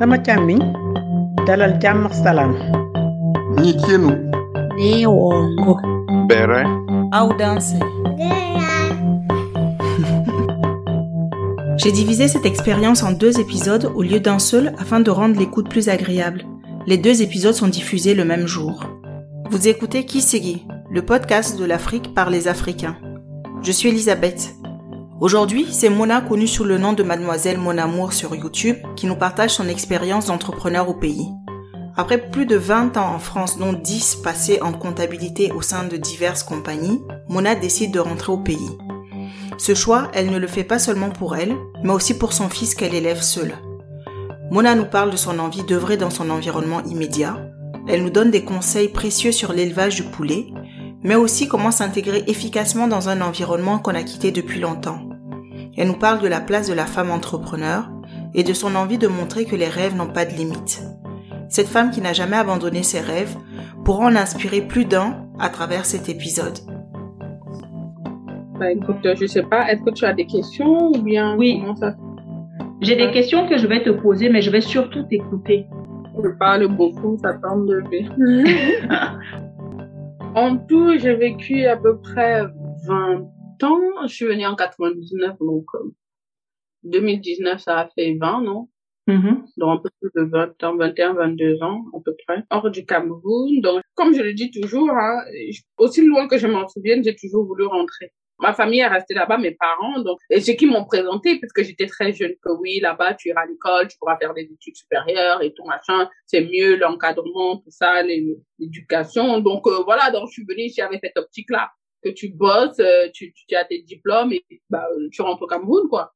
sama càmmiñ dalal jàmm ak salaam Nyikienu. Neongo. Bere. Audace. J'ai divisé cette expérience en deux épisodes au lieu d'un seul afin de rendre l'écoute plus agréable. Les deux épisodes sont diffusés le même jour. Vous écoutez Kisigi, le podcast de l'Afrique par les Africains. Je suis Elisabeth. Aujourd'hui, c'est Mona, connue sous le nom de Mademoiselle Mon Amour sur YouTube, qui nous partage son expérience d'entrepreneur au pays. Après plus de 20 ans en France, dont 10 passés en comptabilité au sein de diverses compagnies, Mona décide de rentrer au pays. Ce choix, elle ne le fait pas seulement pour elle, mais aussi pour son fils qu'elle élève seule. Mona nous parle de son envie d'œuvrer dans son environnement immédiat. Elle nous donne des conseils précieux sur l'élevage du poulet, mais aussi comment s'intégrer efficacement dans un environnement qu'on a quitté depuis longtemps. Elle nous parle de la place de la femme entrepreneur et de son envie de montrer que les rêves n'ont pas de limite. Cette femme qui n'a jamais abandonné ses rêves pourra en inspirer plus d'un à travers cet épisode. Bah, écoute, je sais pas, est-ce que tu as des questions ou bien Oui. comment ça J'ai des questions que je vais te poser, mais je vais surtout t'écouter. Je parle beaucoup, ça tombe de En tout, j'ai vécu à peu près 20 ans. Je suis venue en 99, donc euh, 2019, ça a fait 20, non? Mhm. donc un peu plus de 20 ans, 21, 22 ans à peu près, hors du Cameroun. Donc, comme je le dis toujours, hein, aussi loin que je m'en souvienne, j'ai toujours voulu rentrer. Ma famille est restée là-bas, mes parents, donc, et ceux qui m'ont présenté, parce que j'étais très jeune, que oui, là-bas, tu iras à l'école, tu pourras faire des études supérieures et tout machin, c'est mieux l'encadrement, tout ça, l'éducation. Donc, euh, voilà, donc je suis venue ici avec cette optique-là, que tu bosses, euh, tu, tu, as tes diplômes et bah, euh, tu rentres au Cameroun, quoi.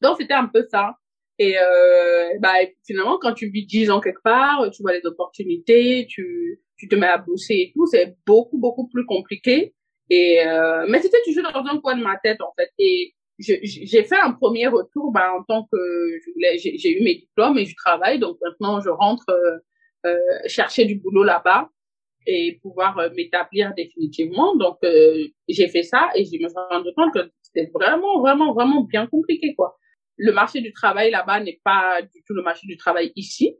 Donc, c'était un peu ça. Et euh, bah, finalement, quand tu vis 10 ans quelque part, tu vois les opportunités, tu, tu te mets à bosser et tout, c'est beaucoup, beaucoup plus compliqué. Et euh, mais c'était toujours dans un coin de ma tête, en fait. Et j'ai fait un premier retour bah, en tant que j'ai eu mes diplômes et je travaille. Donc maintenant, je rentre euh, euh, chercher du boulot là-bas et pouvoir euh, m'établir définitivement. Donc, euh, j'ai fait ça et je me suis rendu compte que c'était vraiment, vraiment, vraiment bien compliqué, quoi le marché du travail là-bas n'est pas du tout le marché du travail ici.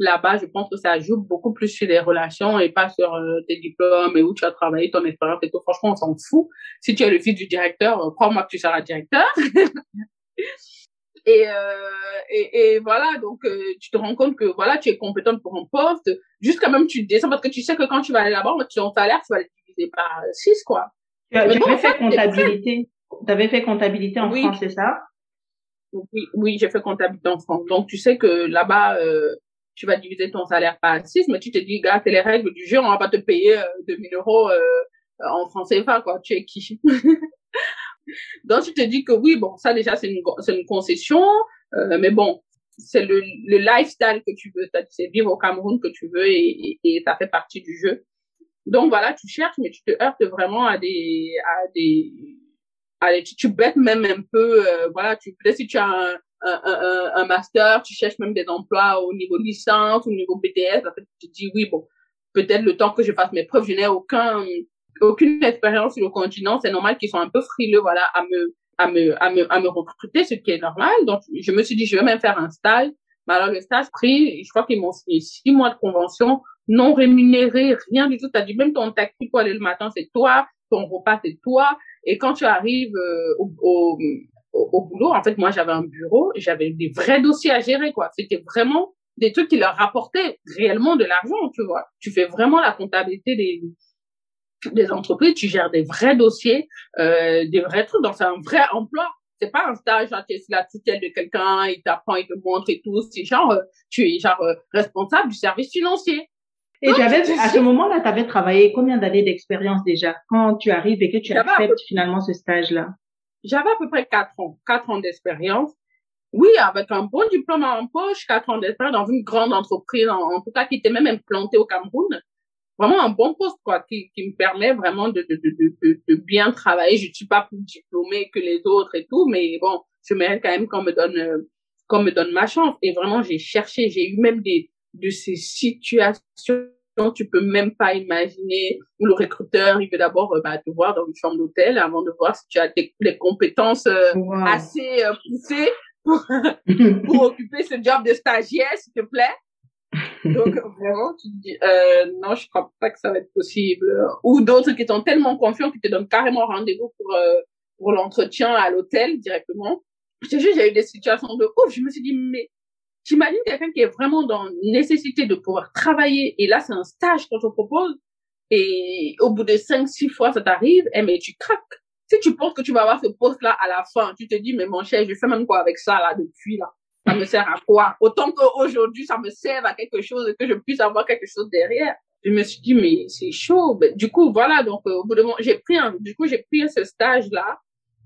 Là-bas, je pense que ça joue beaucoup plus sur les relations et pas sur euh, tes diplômes et où tu as travaillé, ton expérience et tout. Franchement, on s'en fout. Si tu es le fils du directeur, euh, crois-moi que tu seras directeur. et, euh, et, et voilà, donc euh, tu te rends compte que voilà, tu es compétente pour un poste. Jusqu'à même tu descends parce que tu sais que quand tu vas aller là-bas, ton salaire, tu vas le diviser par 6, quoi. Tu bon, avais fait, fait comptabilité. Tu avais fait comptabilité en Oui. France, c'est ça? Oui, oui, j'ai fait comptabilité en France. Donc, tu sais que là-bas, euh, tu vas diviser ton salaire par 6, mais tu te dis, gars, c'est les règles du jeu, on va pas te payer euh, 2000 euros euh, en francs CFA, quoi. Tu es qui? Donc, tu te dis que oui, bon, ça déjà, c'est une, une concession, euh, mais bon, c'est le, le lifestyle que tu veux, c'est vivre au Cameroun que tu veux et, ça fait partie du jeu. Donc, voilà, tu cherches, mais tu te heurtes vraiment à des, à des, tu, bêtes même un peu, euh, voilà, tu, peut-être si tu as un, un, un, master, tu cherches même des emplois au niveau licence, au niveau BTS, en tu te dis, oui, bon, peut-être le temps que je fasse mes preuves, je n'ai aucun, aucune expérience sur le continent, c'est normal qu'ils sont un peu frileux, voilà, à me, à me, à me, à me recruter, ce qui est normal. Donc, je me suis dit, je vais même faire un stage. Mais alors, le stage pris, je crois qu'ils m'ont signé six mois de convention, non rémunéré, rien du tout. T'as dit, même ton taxi pour aller le matin, c'est toi, ton repas, c'est toi. Et quand tu arrives euh, au, au, au boulot, en fait, moi, j'avais un bureau, j'avais des vrais dossiers à gérer, quoi. C'était vraiment des trucs qui leur rapportaient réellement de l'argent, tu vois. Tu fais vraiment la comptabilité des, des entreprises, tu gères des vrais dossiers, euh, des vrais trucs. Donc, c'est un vrai emploi. C'est pas un stage, genre, tu es la tutelle de quelqu'un, il t'apprend, il te montre et tout. C'est genre, euh, tu es genre euh, responsable du service financier. Et tu avais, à ce moment-là, tu avais travaillé combien d'années d'expérience déjà quand tu arrives et que tu acceptes finalement ce stage-là? J'avais à peu près quatre ans, quatre ans d'expérience. Oui, avec un bon diplôme en poche, quatre ans d'expérience dans une grande entreprise, en, en tout cas qui était même implantée au Cameroun. Vraiment un bon poste, quoi, qui, qui me permet vraiment de, de, de, de, de bien travailler. Je ne suis pas plus diplômée que les autres et tout, mais bon, je mérite quand même qu'on me donne, euh, qu'on me donne ma chance. Et vraiment, j'ai cherché, j'ai eu même des, de ces situations tu peux même pas imaginer où le recruteur il veut d'abord euh, bah, te voir dans une chambre d'hôtel avant de voir si tu as des, les compétences euh, Wow. assez euh, poussées pour occuper ce job de stagiaire, s'il te plaît. Donc, vraiment, tu te dis, euh, non, je crois pas que ça va être possible. Ou d'autres qui sont tellement confiants qu'ils te donnent carrément rendez-vous pour, euh, pour l'entretien à l'hôtel directement. Je te jure, j'ai eu des situations de ouf. Je me suis dit, mais j'imagine quelqu'un qui est vraiment dans nécessité de pouvoir travailler. Et là, c'est un stage qu'on te propose. Et au bout de cinq, six fois, ça t'arrive. Eh, mais tu craques. Si tu penses que tu vas avoir ce poste-là à la fin, tu te dis, mais mon cher, je fais même quoi avec ça, là, depuis, là? Ça me sert à quoi? Autant qu'aujourd'hui, ça me sert à quelque chose et que je puisse avoir quelque chose derrière. Je me suis dit, mais c'est chaud. Ben, du coup, voilà. Donc, euh, au bout de moment, j'ai pris un, du coup, j'ai pris ce stage-là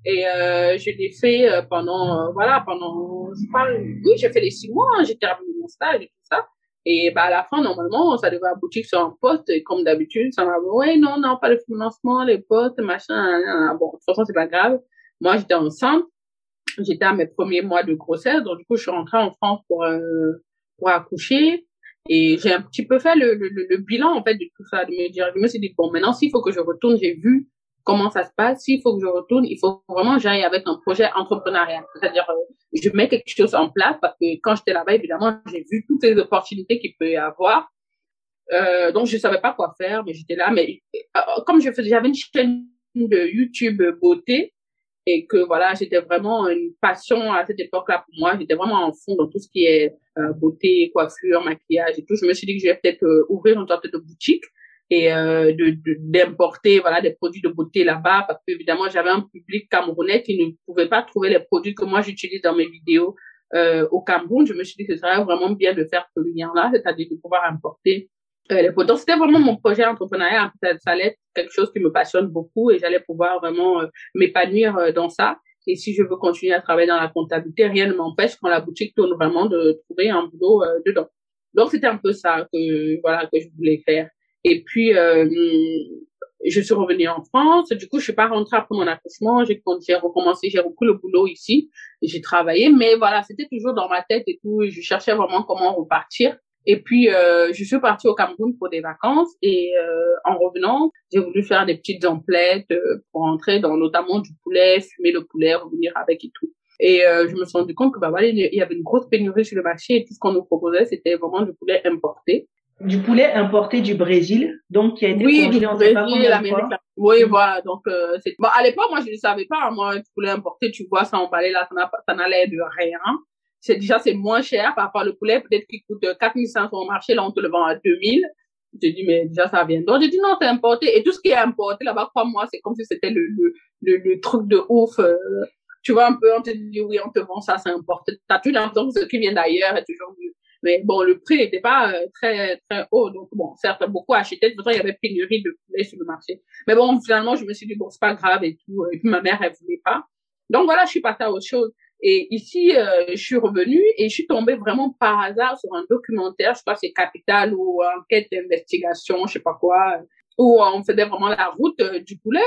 et euh, je l'ai fait euh, pendant, euh, voilà, pendant, je parle, oui, j'ai fait les six mois, hein, j'ai terminé mon stage et tout ça. Et bah, à la fin, normalement, ça devait aboutir sur un poste. Et comme d'habitude, ça m'a dit, ouais, non, non, pas le financement, les postes, machin. Nan, nan. Bon, de toute façon, c'est pas grave. Moi, j'étais enceinte. J'étais à mes premiers mois de grossesse. Donc, du coup, je suis rentrée en France pour, euh, pour accoucher. Et j'ai un petit peu fait le, le, le bilan, en fait, de tout ça, de me dire, je me suis dit, bon, maintenant, s'il faut que je retourne, j'ai vu comment ça se passe. S'il faut que je retourne, il faut vraiment j'aille avec un projet entrepreneurial. C'est-à-dire, euh, je mets quelque chose en place parce que quand j'étais là-bas, évidemment, j'ai vu toutes les opportunités qu'il peut y avoir. Euh, donc, je savais pas quoi faire, mais j'étais là. Mais euh, comme je faisais, j'avais une chaîne de YouTube beauté et que voilà, j'étais vraiment une passion à cette époque-là pour moi. J'étais vraiment en fond dans tout ce qui est euh, beauté, coiffure, maquillage et tout. Je me suis dit que je vais peut-être euh, ouvrir une sorte de boutique et euh, d'importer voilà des produits de beauté là-bas parce que évidemment j'avais un public camerounais qui ne pouvait pas trouver les produits que moi j'utilise dans mes vidéos euh, au Cameroun je me suis dit que ce serait vraiment bien de faire ce lien là c'est-à-dire de pouvoir importer euh, les produits c'était vraiment mon projet entrepreneurial ça, ça allait être quelque chose qui me passionne beaucoup et j'allais pouvoir vraiment euh, m'épanouir euh, dans ça et si je veux continuer à travailler dans la comptabilité rien ne m'empêche quand la boutique tourne vraiment de trouver un boulot euh, dedans donc c'était un peu ça que voilà que je voulais faire et puis, euh, je suis revenue en France. Du coup, je suis pas rentrée après mon accouchement. J'ai j'ai recommencé, j'ai repris le boulot ici. J'ai travaillé, mais voilà, c'était toujours dans ma tête et tout. Je cherchais vraiment comment repartir. Et puis, euh, je suis partie au Cameroun pour des vacances. Et euh, en revenant, j'ai voulu faire des petites emplettes euh, pour rentrer dans notamment du poulet, fumer le poulet, revenir avec et tout. Et euh, je me suis rendu compte que bah voilà, il y avait une grosse pénurie sur le marché et tout ce qu'on nous proposait, c'était vraiment du poulet importé du poulet importé du Brésil, donc qui a été oui, congelé du on sait pas combien. Oui, voilà. Donc, euh, c'est... Bon, à l'époque, moi, je ne savais pas. Moi, du poulet importé, tu vois, ça emballé là, ça ça n'allait de rien. C'est déjà, c'est moins cher par rapport au poulet. Peut-être qu'il coûte 4500 au marché. Là, on te le vend à 2000. Je dis, mais déjà, ça vient. Donc, j'ai dit, non, c'est importé. Et tout ce qui est importé là-bas, crois-moi, c'est comme si c'était le, le, le, le truc de ouf. euh, tu vois, un peu, on te dit, oui, on te vend ça, c'est importé. T'as toujours l'impression que ce qui vient d'ailleurs est toujours mieux. Mais bon, le prix n'était pas euh, très très haut, donc bon, certes, beaucoup achetaient. De toute façon, il y avait pénurie de poulet sur le marché. Mais bon, finalement, je me suis dit bon, c'est pas grave et tout. Et puis ma mère, elle voulait pas. Donc voilà, je suis passée à autre chose. Et ici, euh, je suis revenue et je suis tombée vraiment par hasard sur un documentaire, je pas, c'est Capital ou enquête d'investigation, je sais pas quoi, où on faisait vraiment la route euh, du poulet.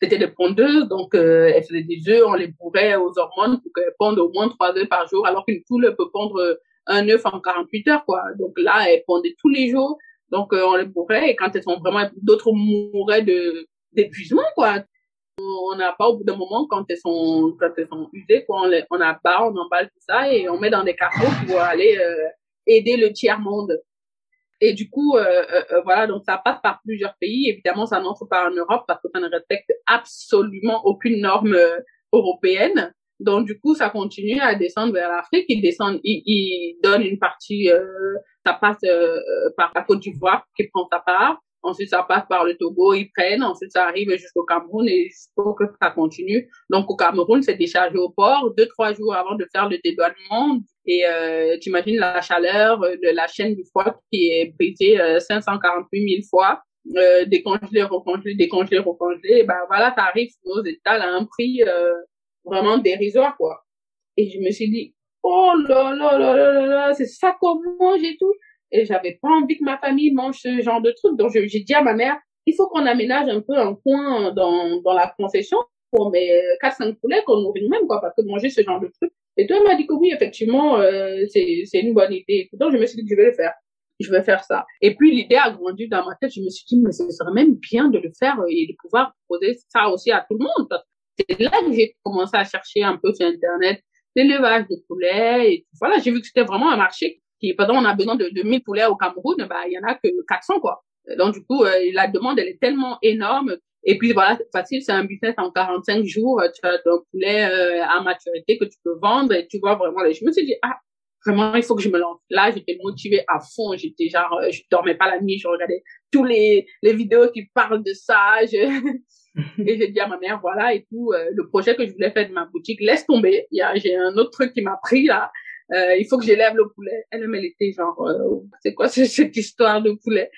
C'était des pondeuses, donc euh, elles faisaient des œufs, on les bourrait aux hormones pour qu'elles pondent au moins trois œufs par jour, alors qu'une poule peut pondre un œuf en 48 heures, quoi. Donc là, elles pondaient tous les jours. Donc, euh, on les bourrait et quand elles sont vraiment, d'autres mouraient de, d'épuisement, quoi. On n'a pas, au bout d'un moment, quand elles sont, quand elles sont usées, quoi, on les, on abat, on emballe tout ça et on met dans des cartons pour aller, euh, aider le tiers-monde. Et du coup, euh, euh, euh, voilà, donc ça passe par plusieurs pays. Évidemment, ça n'entre pas en Europe parce que ça ne respecte absolument aucune norme euh, européenne. Donc du coup, ça continue à descendre vers l'Afrique. Ils descendent, ils, ils donnent une partie, euh, ça passe par la Côte d'Ivoire qui prend sa part. Ensuite, ça passe par le Togo, ils prennent. Ensuite, ça arrive jusqu'au Cameroun et faut que ça continue. Donc au Cameroun, c'est déchargé au port deux trois jours avant de faire le dédouanement. Et euh, tu imagines la chaleur de la chaîne du froid qui est brisée euh, 548 000 fois euh, décongelé, recongelé, décongelé, recongelé, ben voilà, ça arrive sur nos étals à un prix euh, vraiment dérisoire, quoi. Et je me suis dit, oh là là là là là là, c'est ça qu'on mange et tout. Et j'avais pas envie que ma famille mange ce genre de truc. Donc, j'ai dit à ma mère, il faut qu'on aménage un peu un coin dans, dans la concession pour mes 4-5 poulets qu'on nourrit nous-mêmes, quoi, parce que manger ce genre de truc. Et toi, elle m'a dit que oui, effectivement, euh, c'est, c'est une bonne idée. Donc, je me suis dit que je vais le faire je vais faire ça. Et puis l'idée a grandi dans ma tête. Je me suis dit, mais ce serait même bien de le faire et de pouvoir proposer ça aussi à tout le monde. C'est là que j'ai commencé à chercher un peu sur Internet l'élevage de poulets. Et voilà, j'ai vu que c'était vraiment un marché qui, pendant on a besoin de, de 1000 poulets au Cameroun, bah, il y en a que 400, quoi. Donc, du coup, euh, la demande, elle est tellement énorme. Et puis, voilà, c'est facile, c'est un business en 45 jours. Tu as un poulet euh, à maturité que tu peux vendre et tu vois vraiment les... Je me suis dit, ah, vraiment, il faut que je me lance. Là, j'étais motivée à fond. J'étais genre, euh, je dormais pas la nuit, je regardais tous les, les vidéos qui parlent de ça. et j'ai dit à ma mère, voilà, et tout, euh, le projet que je voulais faire de ma boutique, laisse tomber. Il y a, j'ai un autre truc qui m'a pris là. Euh, il faut que j'élève le poulet. Elle, elle était genre, euh, c'est quoi cette histoire de poulet?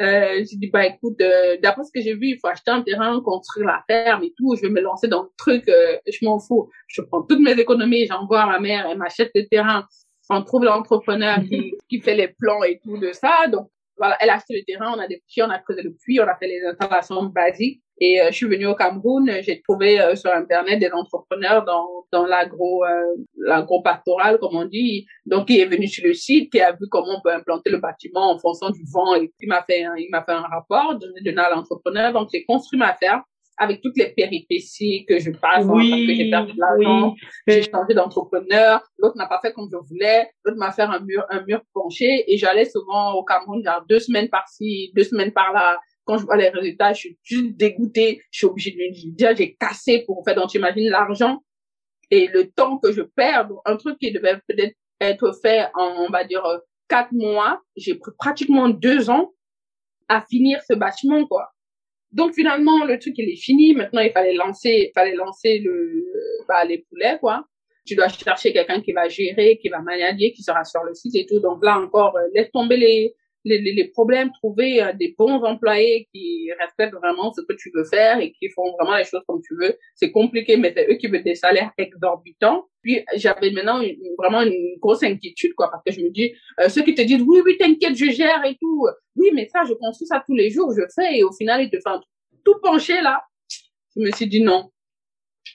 Euh, J'ai dit, bah écoute, euh, d'après ce que j'ai vu, il faut acheter un terrain, construire la ferme et tout. Je vais me lancer dans le truc. je m'en fous. Je prends toutes mes économies, j'envoie à ma mère, elle m'achète le terrain. On trouve l'entrepreneur qui, qui fait les plans et tout de ça. Donc voilà, elle a acheté le terrain, on a des puits, on a creusé le puits, on a fait les installations basiques. Et euh, je suis venue au Cameroun, j'ai trouvé euh, sur internet des entrepreneurs dans dans l'agro euh, l'agro pastoral comme on dit. Donc il est venu sur le site, qui a vu comment on peut implanter le bâtiment en fonction du vent et il m'a fait un, il m'a fait un rapport donné donné à l'entrepreneur. Donc j'ai construit ma ferme avec toutes les péripéties que je passe oui, parce que j'ai perdu de l'argent, oui. j'ai changé d'entrepreneur, l'autre n'a pas fait comme je voulais, l'autre m'a fait un mur un mur penché et j'allais souvent au Cameroun genre deux semaines par-ci, deux semaines par-là quand je vois les résultats, je suis juste dégoûtée. Je suis obligée de me dire, j'ai cassé pour faire. Donc, imagines l'argent et le temps que je perds. Un truc qui devait peut-être être fait en, on va dire, euh, quatre mois. J'ai pris pratiquement deux ans à finir ce bâtiment, quoi. Donc, finalement, le truc, il est fini. Maintenant, il fallait lancer, il fallait lancer le, bah, les poulets, quoi. Tu dois chercher quelqu'un qui va gérer, qui va manager, qui sera sur le site et tout. Donc là encore, euh, laisse tomber les, les, les, problèmes, trouver euh, des bons employés qui respectent vraiment ce que tu veux faire et qui font vraiment les choses comme tu veux. C'est compliqué, mais c'est eux qui veulent des salaires exorbitants. Puis j'avais maintenant vraiment une grosse inquiétude, quoi, parce que je me dis, euh, ceux qui te disent, oui, oui, t'inquiète, je gère et tout. Oui, mais ça, je construis ça tous les jours, je fais, et au final, ils te font tout pencher là. Je me suis dit non.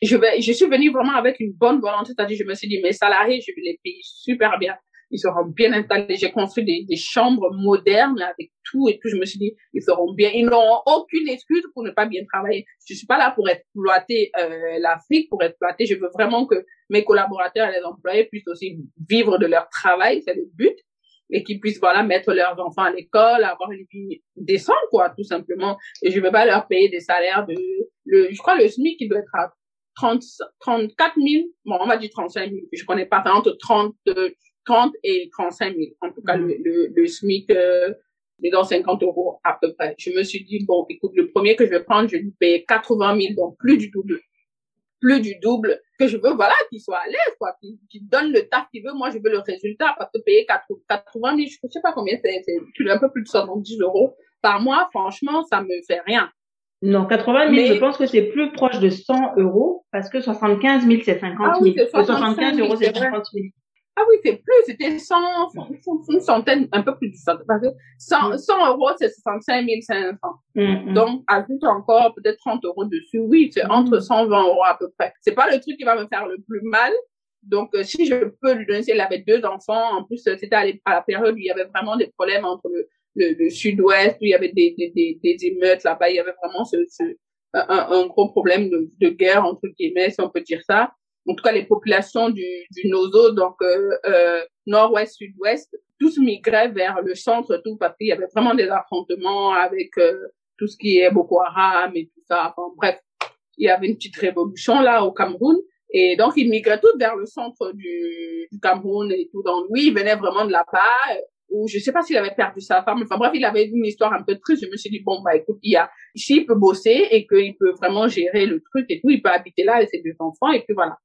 Je vais, je suis venue vraiment avec une bonne volonté, c'est-à-dire, je me suis dit, mes salariés, je les payer super bien ils seront bien installés. J'ai construit des, des, chambres modernes avec tout et tout. Je me suis dit, ils seront bien. Ils n'auront aucune excuse pour ne pas bien travailler. Je suis pas là pour exploiter euh, l'Afrique, pour exploiter. Je veux vraiment que mes collaborateurs et les employés puissent aussi vivre de leur travail, c'est le but, et qu'ils puissent voilà mettre leurs enfants à l'école, avoir une vie décente quoi, tout simplement. Et je veux pas leur payer des salaires de, le, je crois le SMIC qui doit être à 30, 34 000, bon on va dire 35 000, je connais pas, entre 30 30 et 35 000. En tout cas, Mhm. le, le, le SMIC, euh, est dans 50 euros à peu près. Je me suis dit, bon, écoute, le premier que je vais prendre, je vais lui payer 80 000, donc plus du double. Plus du double. Que je veux, voilà, qu'il soit à l'aise, quoi, qu'il donne le taf qu'il veut. Moi, je veux le résultat, parce que payer 80 80 000, je sais pas combien c'est, c'est un peu plus de 70 euros par mois, franchement, ça me fait rien. Non, 80 000, Mais- je pense que c'est plus proche de 100 euros parce que 75 000, c'est 50 000. Ah oui, c'est Le 75 euros, 000, c'est c'est vrai. 50 000. Ah oui, c'est plus, c'était 100, une centaine, un peu plus de 100, parce que 100, Mm. 100 euros, c'est 65 500. Mm, mm. Donc, ajoute encore peut-être 30 euros dessus. Oui, c'est Mm. entre 120 euros à peu près. C'est pas le truc qui va me faire le plus mal. Donc, euh, si je peux lui donner, il avait deux enfants. En plus, euh, c'était à la période où il y avait vraiment des problèmes entre le, le, le sud-ouest, où il y avait des, des, des, des émeutes là-bas. Il y avait vraiment ce, ce, un, un gros problème de, de guerre, entre guillemets, si on peut dire ça. En tout cas, les populations du, du Nozo, donc euh, euh, nord-ouest, sud-ouest, tous migraient vers le centre, tout parce qu'il y avait vraiment des affrontements avec euh, tout ce qui est Boko Haram et tout ça. Enfin, bref, il y avait une petite révolution là au Cameroun. Et donc, ils migraient tous vers le centre du, du Cameroun et tout. Donc, lui, il venait vraiment de là-bas. euh, Ou je sais pas s'il avait perdu sa femme. Enfin, bref, il avait une histoire un peu triste. Je me suis dit, bon, bah, écoute, il y a, ici, il peut bosser et qu'il peut vraiment gérer le truc et tout. Il peut habiter là avec ses deux enfants et puis voilà.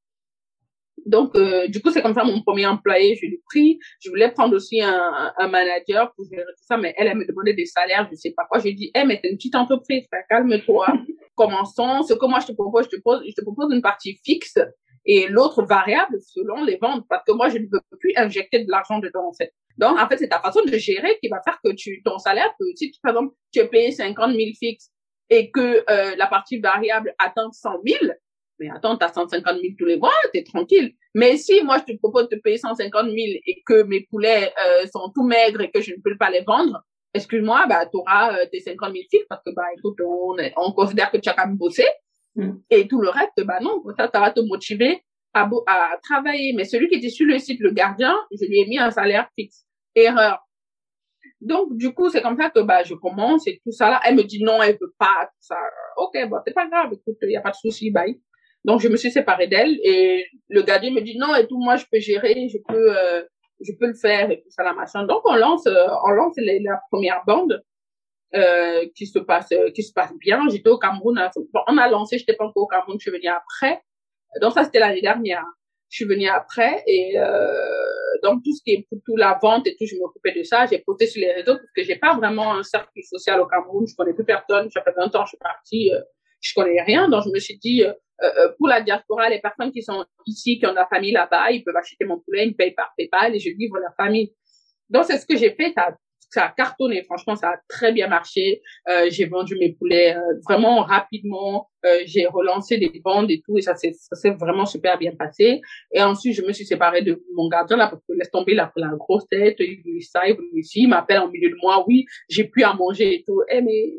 Donc, euh, du coup, c'est comme ça mon premier employé, je l'ai pris. Je voulais prendre aussi un, un manager pour gérer tout ça, mais elle, elle me demandait des salaires, je sais pas quoi. Je lui ai dit, eh, mais c'est une petite entreprise, calme-toi. Commençons. Ce que moi, je te propose, je te propose, je te propose une partie fixe et l'autre variable selon les ventes, parce que moi, je ne veux plus injecter de l'argent dedans, en fait. Donc, en fait, c'est ta façon de gérer qui va faire que tu, ton salaire peut, si tu, par exemple, tu es payé 50 000 fixes et que euh, la partie variable atteint 100 000, mais attends, t'as 150 000 tous les mois, t'es tranquille. Mais si moi je te propose de payer 150 000 et que mes poulets euh, sont tout maigres et que je ne peux pas les vendre, excuse-moi, bah t'auras euh, tes 50 000 fixes parce que bah écoute, on, est- on considère que tu as quand même bossé. Mm. Et tout le reste, bah non, ça, ça va te motiver à, à travailler. Mais celui qui était sur le site, le gardien, je lui ai mis un salaire fixe. Erreur. Donc, du coup, c'est comme ça que bah, je commence et tout ça là. Elle me dit non, elle veut pas, tout ça. Ok, bon, c'est pas grave, écoute, il y a pas de souci, bye. Donc, je me suis séparée d'elle et le gardien me dit non et tout, moi, je peux gérer, je peux, euh, je peux le faire et tout ça, la machin. Donc, on lance, euh, on lance la première bande. Euh, qui se passe qui se passe bien j'étais au Cameroun hein. on a lancé j'étais pas encore au Cameroun je suis venue après donc ça c'était l'année dernière je suis venue après et euh, donc tout ce qui est tout la vente et tout, je m'occupais de ça. J'ai posté sur les réseaux parce que j'ai pas vraiment un cercle social au Cameroun. Je connais plus personne. Ça fait 20 ans, je suis partie, euh, je connais rien. Donc je me suis dit, euh, euh, pour la diaspora, les personnes qui sont ici, qui ont la famille là-bas, ils peuvent acheter mon poulet, ils me payent par PayPal et je livre leur famille. Donc c'est ce que j'ai fait. Ça ça a cartonné. Franchement, ça a très bien marché. Euh, j'ai vendu mes poulets euh, vraiment rapidement. Euh, j'ai relancé des ventes et tout, et ça s'est vraiment super bien passé. Et ensuite, je me suis séparée de mon gardien là parce que laisse tomber, la grosse tête, il ça, il voulait ci, il m'appelle en milieu de mois, oui, j'ai plus à manger et tout. Eh mais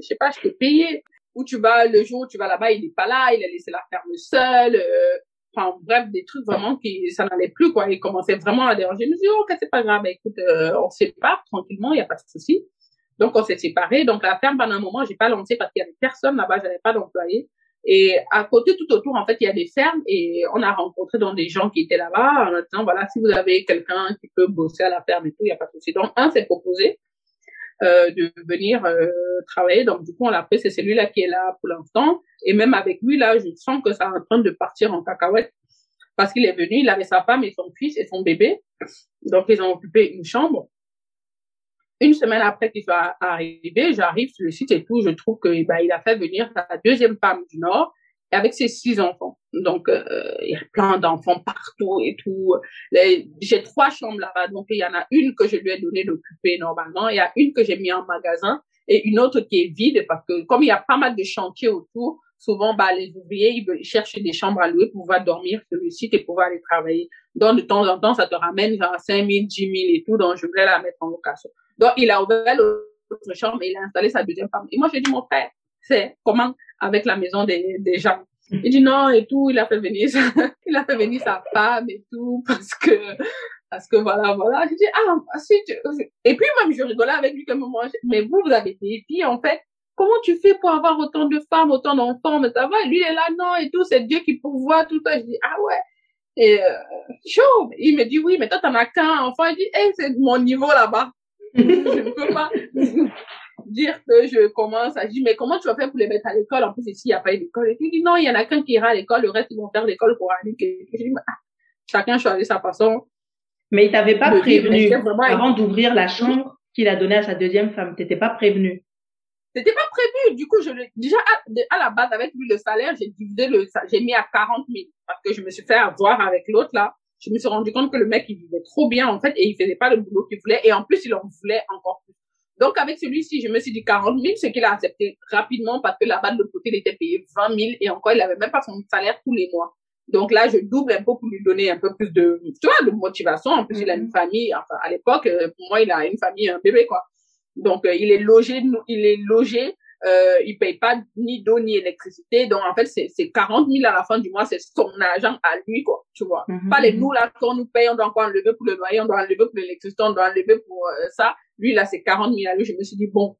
je sais pas, je peux payer. Où tu vas le jour où tu vas là-bas, il est pas là, il a laissé la ferme seule. Euh, enfin bref des trucs vraiment qui ça n'allait plus quoi. Il commençait vraiment à déranger. Je me suis dit ok c'est pas grave écoute euh, on se sépare tranquillement il y a pas de souci. Donc on s'est séparés. Donc la ferme pendant un moment j'ai pas lancé parce qu'il y avait personne là-bas j'avais pas d'employés et à côté tout autour en fait il y a des fermes et on a rencontré donc des gens qui étaient là-bas en disant voilà si vous avez quelqu'un qui peut bosser à la ferme et tout il y a pas de souci. Donc un s'est proposé euh, de venir euh, travailler. Donc, du coup, on l'a pris, c'est celui-là qui est là pour l'instant. Et même avec lui, là, je sens que ça est en train de partir en cacahuète parce qu'il est venu, il avait sa femme et son fils et son bébé. Donc, ils ont occupé une chambre. Une semaine après qu'il soit arrivé, j'arrive sur le site et tout, je trouve que bah, il a fait venir sa deuxième femme du Nord avec ses six enfants. Donc, euh, il y a plein d'enfants partout et tout. J'ai trois chambres là-bas. Donc, il y en a une que je lui ai donné d'occuper normalement. Il y a une que j'ai mis en magasin et une autre qui est vide parce que comme il y a pas mal de chantiers autour, souvent, bah, les ouvriers, ils chercher des chambres à louer pour pouvoir dormir sur le site et pouvoir aller travailler. Donc, de temps en temps, ça te ramène genre 5 000, 10 000 et tout. Donc, je voulais la mettre en location. Donc, il a ouvert l'autre chambre et il a installé sa deuxième femme. Et moi, j'ai dit, mon frère, c'est comment avec la maison des gens? Il dit non et tout, il a fait venir il a fait venir sa femme et tout parce que parce que voilà voilà. Je dis ah ensuite et puis même je rigolais avec lui comme moi. Mais vous vous avez des filles en fait. Comment tu fais pour avoir autant de femmes autant d'enfants? Mais ça va lui il est là non et tout c'est Dieu qui pourvoit tout ça. Je dis ah ouais. Et euh, chaud. Il me dit oui mais toi t'en as qu'un enfant. Il dit hey, c'est mon niveau là-bas. Je ne peux pas dire que je commence à dire, mais comment tu vas faire pour les mettre à l'école? En plus, ici, il n'y a pas d'école. Et tu dis, non, il y en a qu'un qui ira à l'école, le reste, ils vont faire l'école pour aller. Je dis, ah, chacun choisit sa façon. Mais il t'avait pas prévenu avant d'ouvrir la chambre qu'il a donnée à sa deuxième femme. T'étais pas prévenu. C'était pas prévu. Du coup, je déjà, à, la base, avec lui, le salaire, j'ai divisé le, j'ai mis à 40 000 parce que je me suis fait avoir avec l'autre, là. Je me suis rendu compte que le mec, il vivait trop bien, en fait, et il faisait pas le boulot qu'il voulait. Et en plus, il en voulait encore plus. Donc, avec celui-ci, je me suis dit 40 000, ce qu'il a accepté rapidement parce que là-bas, de l'autre côté, il était payé 20 000 et encore, il avait même pas son salaire tous les mois. Donc là, je double un peu pour lui donner un peu plus de, tu vois, de motivation. En plus, il a une famille. Enfin, à l'époque, euh, pour moi, il a une famille, un bébé, quoi. Donc, euh, il est logé, il est logé. Euh, il paye pas ni d'eau ni électricité. Donc, en fait, c'est 40 000 à la fin du mois. C'est son argent à lui, quoi. Tu vois. Mm-hmm. Pas les nous, là, qu'on nous paye, on doit encore enlever pour le loyer, on doit enlever pour l'électricité, on doit enlever pour euh, ça. Lui, là, c'est 40 000 à lui. Je me suis dit, bon,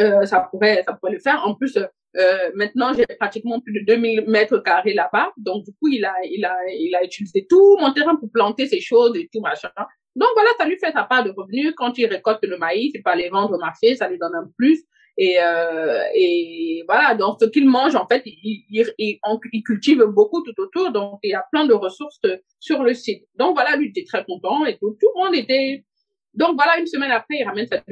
euh, ça pourrait, ça pourrait le faire. En plus, euh, maintenant, j'ai pratiquement plus de 2000 mètres carrés là-bas. Donc, du coup, il a, il a, il a utilisé tout mon terrain pour planter ses choses et tout, machin. Donc, voilà, ça lui fait sa part de revenus. Quand il récolte le maïs, il peut aller vendre au marché, ça lui donne un plus. Et, euh, et voilà, donc ce qu'il mange, en fait, il, il, il, il, cultive beaucoup tout autour. Donc, il y a plein de ressources sur le site. Donc, voilà, lui était très content et tout. Tout le monde était donc voilà, une semaine après, il ramène sa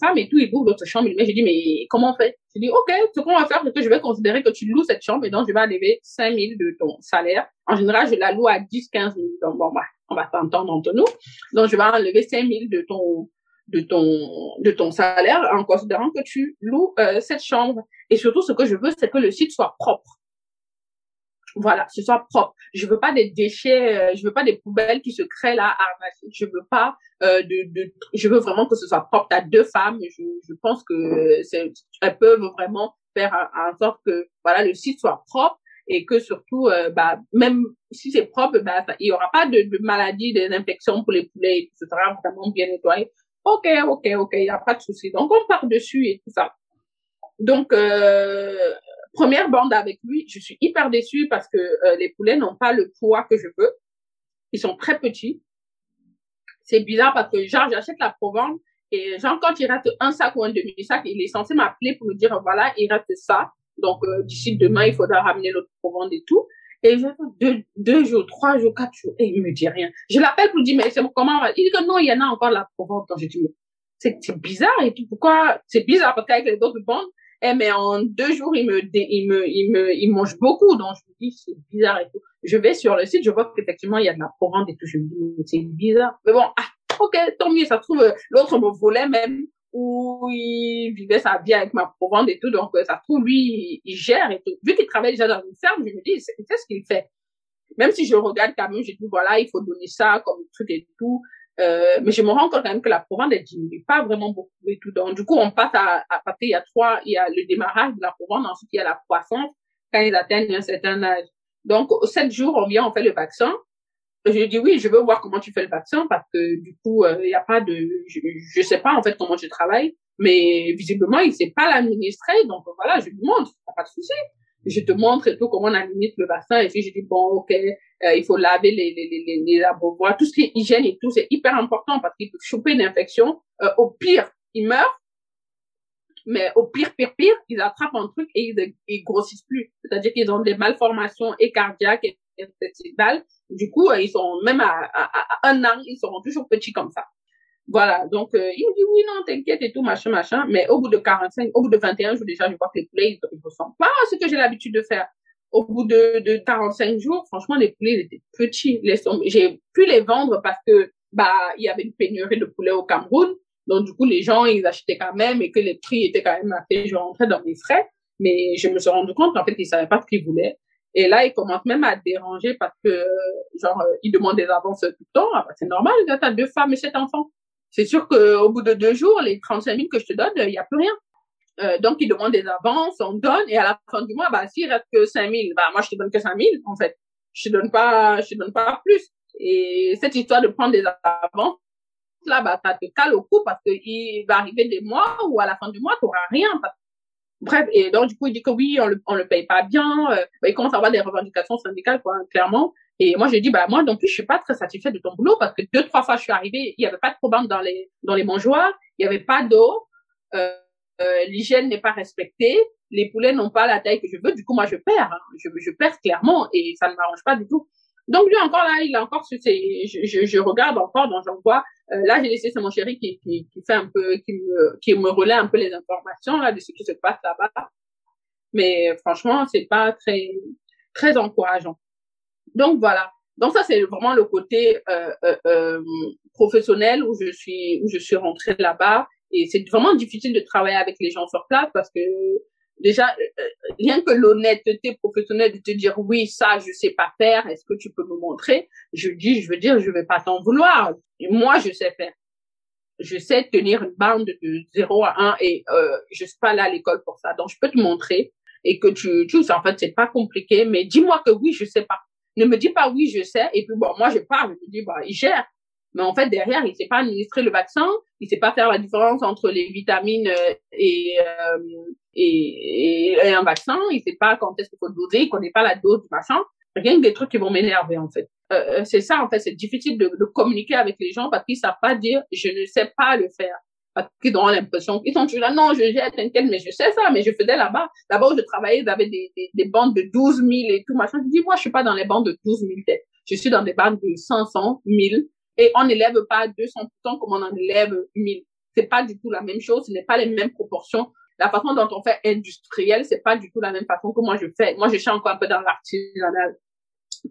femme et tout, il ouvre l'autre chambre. Mais j'ai dit, mais comment on fait? Je dis, ok, ce qu'on va faire, c'est que je vais considérer que tu loues cette chambre et donc je vais enlever 5 000 de ton salaire. En général, je la loue à 10, 15 000. Donc bon, bah, on va s'entendre entre nous. Donc je vais enlever 5 000 de ton de ton de ton salaire en considérant que tu loues euh, cette chambre. Et surtout, ce que je veux, c'est que le site soit propre voilà, ce soit propre. Je veux pas des déchets, euh, je veux pas des poubelles qui se créent là à Je veux pas euh, de, de, je veux vraiment que ce soit propre. T'as deux femmes, je, je pense que elles peuvent vraiment faire en sorte que voilà le site soit propre et que surtout, euh, bah, même si c'est propre, bah, il y aura pas de, de maladie, des infections pour les poulets, et ce sera vraiment bien nettoyé. Ok, ok, ok, il y a pas de souci. Donc on part dessus et tout ça. Donc euh, première bande avec lui, je suis hyper déçue parce que euh, les poulets n'ont pas le poids que je veux. Ils sont très petits. C'est bizarre parce que genre j'achète la provence et genre quand il reste un sac ou un demi-sac, il est censé m'appeler pour me dire voilà il reste ça. Donc euh, d'ici demain il faudra ramener l'autre provence et tout. Et je deux, deux jours, trois jours, quatre jours, et il me dit rien. Je l'appelle pour lui dire, mais c'est comment, il dit que non, il y en a encore la provence. Donc, je dis, c'est, c'est bizarre et tout. Pourquoi? C'est bizarre parce qu'avec les autres bandes, eh, mais en deux jours, il me, il me, il me, il mange beaucoup. Donc, je me dis, c'est bizarre et tout. Je vais sur le site, je vois qu'effectivement, il y a de la provence et tout. Je me dis, mais c'est bizarre. Mais bon, ah, ok, tant mieux, ça se trouve, l'autre me volait même où il vivait sa vie avec ma provence et tout. Donc, ça se trouve, lui, il, gère et tout. Vu qu'il travaille déjà dans une ferme, je me dis, c'est, ce qu'il fait. Même si je regarde quand même, je dis, voilà, il faut donner ça comme truc et tout. Euh, mais je me rends compte quand même que la provence ne diminue pas vraiment beaucoup et tout. Donc, du coup, on passe à, à passer, il y a trois, il y a le démarrage de la provence, ensuite il y a la croissance quand ils atteignent un certain âge. Donc, sept jours, on vient, on fait le vaccin. Je dis oui, je veux voir comment tu fais le vaccin parce que du coup, il n'y a pas de, je, je sais pas en fait comment je travaille, mais visiblement il sait pas l'administrer, donc voilà, je lui montre, pas de souci. Je te montre et tout comment on administre le vaccin et puis je dis bon ok, euh, il faut laver les les les les, les abreuvoirs, tout ce qui est hygiène et tout, c'est hyper important parce qu'il peut choper une infection. Euh, au pire, il meurt, mais au pire, pire, pire, ils attrapent un truc et ils, ils grossissent plus. C'est-à-dire qu'ils ont des malformations et cardiaques et intestinales. Du coup, ils sont même à, à, à, un an, ils seront toujours petits comme ça. Voilà. Donc, euh, il me dit oui, non, t'inquiète et tout, machin, machin. Mais au bout de 45, au bout de 21 jours déjà, je vois que les poulets, ils, ne ressemblent pas à ce que j'ai l'habitude de faire. Au bout de, de 45 jours, franchement, les poulets, ils étaient petits. J'ai pu les vendre parce que, bah, il y avait une pénurie de poulets au Cameroun. Donc, du coup, les gens, ils achetaient quand même et que les prix étaient quand même assez, je rentrais dans mes frais. Mais je me suis rendu compte, en fait, ils savaient pas ce qu'ils voulaient. Et là, ils commencent même à déranger parce que, genre, ils demandent des avances tout le temps. Ah, bah, c'est normal, tu as deux femmes et sept enfants. C'est sûr qu'au bout de deux jours, les 35 000 que je te donne, il n'y a plus rien. Euh, donc, ils demandent des avances, on donne, et à la fin du mois, bah, s'il reste que 5 000, bah, moi, je te donne que 5 000, en fait. Je te donne pas, je te donne pas plus. Et cette histoire de prendre des avances, là, bah, ça te cale au cou parce qu'il va arriver des mois où à la fin du mois, tu n'auras rien. Bref, et donc, du coup, il dit que oui, on le, on le paye pas bien. Euh, bah, il commence à avoir des revendications syndicales, quoi, clairement. Et moi, je dis, bah, moi, non plus, je suis pas très satisfaite de ton boulot parce que deux, trois fois, je suis arrivée, il y avait pas de problème dans les, dans les mangeoires, il y avait pas d'eau, euh, euh, l'hygiène n'est pas respectée, les poulets n'ont pas la taille que je veux, du coup, moi, je perds, hein. je, je perds clairement et ça ne m'arrange pas du tout. Donc, lui, encore là, il a encore sur ses, je, je, je regarde encore, donc j'en vois, euh, là, j'ai laissé, c'est mon chéri qui, qui, qui fait un peu, qui me, qui me relaie un peu les informations, là, de ce qui se passe là-bas. Mais franchement, c'est pas très, très encourageant. Donc voilà. Donc ça c'est vraiment le côté euh, euh, euh, professionnel où je suis où je suis rentrée là-bas et c'est vraiment difficile de travailler avec les gens sur place parce que déjà euh, rien que l'honnêteté professionnelle de te dire oui ça je sais pas faire est-ce que tu peux me montrer? Je dis je veux dire je vais pas t'en vouloir. Moi je sais faire. Je sais tenir une bande de 0 à 1 et euh, je suis pas là à l'école pour ça. Donc je peux te montrer et que tu tu en fait c'est pas compliqué. Mais dis-moi que oui je sais pas. Ne me dis pas oui, je sais, et puis bon, moi je parle, je me dis, bah, il gère. Mais en fait, derrière, il sait pas administrer le vaccin, il sait pas faire la différence entre les vitamines euh, et, euh, et, et, un vaccin, il sait pas quand est-ce qu'il faut doser, il connaît pas la dose du machin. Rien que des trucs qui vont m'énerver, en fait. Euh, c'est ça, en fait, c'est difficile de, de, communiquer avec les gens parce qu'ils savent pas dire, je ne sais pas le faire parce qu'ils ont l'impression qu'ils sont toujours là, non, je gère, t'inquiète, mais je sais ça, mais je faisais là-bas. Là-bas où je travaillais, ils avaient des, des, des, bandes de 12 000 et tout, machin. Je dis, moi, je suis pas dans les bandes de 12 000 têtes. Je suis dans des bandes de 500, 1000. Et on n'élève pas 200% comme on en élève 1000. C'est pas du tout la même chose, ce n'est pas les mêmes proportions. La façon dont on fait industriel, c'est pas du tout la même façon que moi je fais. Moi, je suis encore un peu dans l'artisanal.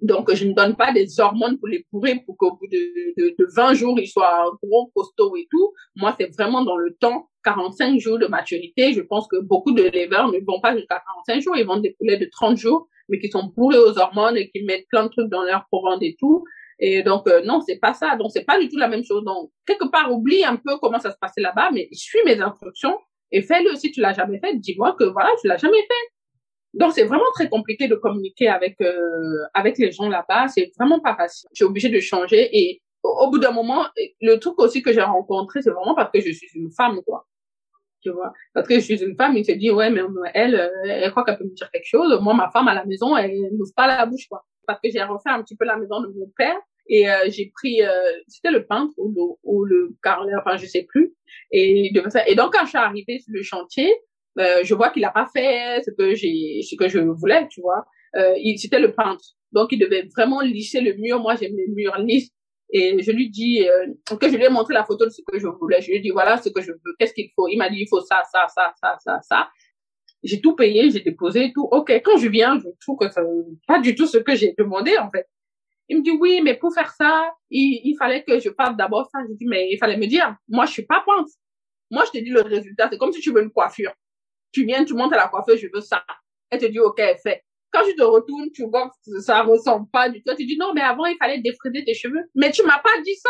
Donc, je ne donne pas des hormones pour les pourrir pour qu'au bout de, de, de 20 jours, ils soient gros, costauds et tout. Moi, c'est vraiment dans le temps, 45 jours de maturité. Je pense que beaucoup de leveurs ne vont pas jusqu'à 45 jours. Ils vendent des poulets de 30 jours, mais qui sont bourrés aux hormones et qui mettent plein de trucs dans leur provende et tout. Et donc, euh, non, c'est pas ça. Donc, c'est pas du tout la même chose. Donc, quelque part, oublie un peu comment ça se passait là-bas, mais suis mes instructions et fais-le. Si tu l'as jamais fait, dis-moi que voilà, tu l'as jamais fait Donc c'est vraiment très compliqué de communiquer avec euh, avec les gens là-bas. C'est vraiment pas facile. Je suis obligée de changer et au, bout d'un moment, le truc aussi que j'ai rencontré, c'est vraiment parce que je suis une femme, quoi. Tu vois, parce que je suis une femme, il se dit ouais, mais elle, euh, elle croit qu'elle peut me dire quelque chose. Moi, ma femme à la maison, elle n'ouvre pas la bouche, quoi. Parce que j'ai refait un petit peu la maison de mon père et euh, j'ai pris, euh, c'était le peintre ou le, ou le carreleur, enfin je sais plus. Et de ça. Et donc quand je suis arrivée sur le chantier, euh, je vois qu'il a pas fait ce que j'ai, ce que je voulais, tu vois. Euh, il, c'était le peintre, donc il devait vraiment lisser le mur. Moi j'aime les murs lisses. Et je lui dis euh, que je lui ai montré la photo de ce que je voulais. Je lui ai dit voilà ce que je veux, qu'est-ce qu'il faut? Il m'a dit il faut ça, ça, ça, ça, ça, ça. J'ai tout payé, j'ai déposé tout. Ok, quand je viens, je trouve que ça pas du tout ce que j'ai demandé en fait. Il me dit oui, mais pour faire ça, il, il fallait que je fasse d'abord ça. Je dis mais il fallait me dire. Moi je suis pas peintre. Moi je te dis le résultat. C'est comme si tu veux une coiffure. Tu viens, tu montes à la coiffeuse, je veux ça. Elle te dit ok, fait. Quand tu te retournes, tu vois que ça ressemble pas du tout. Tu dis non, mais avant il fallait défriser tes cheveux. Mais tu m'as pas dit ça.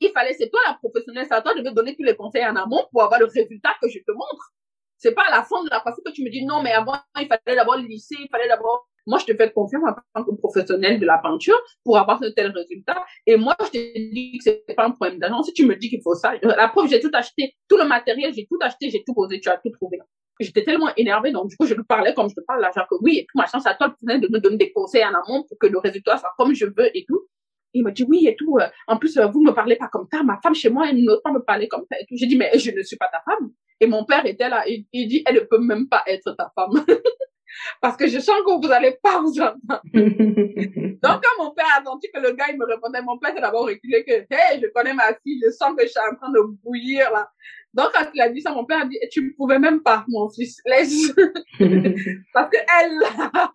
Il fallait, c'est toi la professionnelle, c'est à toi de me donner tous les conseils en amont pour avoir le résultat que je te montre. C'est pas à la fin de la coiffure que tu me dis non, mais avant il fallait d'abord lisser, il fallait d'abord moi, je te fais confiance en tant que professionnel de la peinture pour avoir ce tel résultat. Et moi, je te dis que c'est pas un problème d'argent. Si tu me dis qu'il faut ça, la preuve, j'ai tout acheté, tout le matériel, j'ai tout acheté, j'ai tout posé, tu as tout trouvé. J'étais tellement énervée, donc du coup, je lui parlais comme je te parle là, genre que oui, et tout machin, c'est à toi de me donner des conseils en amont pour que le résultat soit comme je veux et tout. Il me dit oui et tout. En plus, vous ne me parlez pas comme ça. Ma femme chez moi, elle ne pas me parler comme ça et tout. J'ai dit mais je ne suis pas ta femme. Et mon père était là. Il, il dit elle ne peut même pas être ta femme. parce que je sens que vous n'allez pas vous entendre. Donc, quand mon père a senti que le gars, il me répondait, mon père s'est d'abord reculé que, hey, je connais ma fille, je sens que je suis en train de bouillir, là. Donc, quand il a dit ça, mon père a dit, tu ne pouvais même pas, mon fils, laisse. parce que elle, là.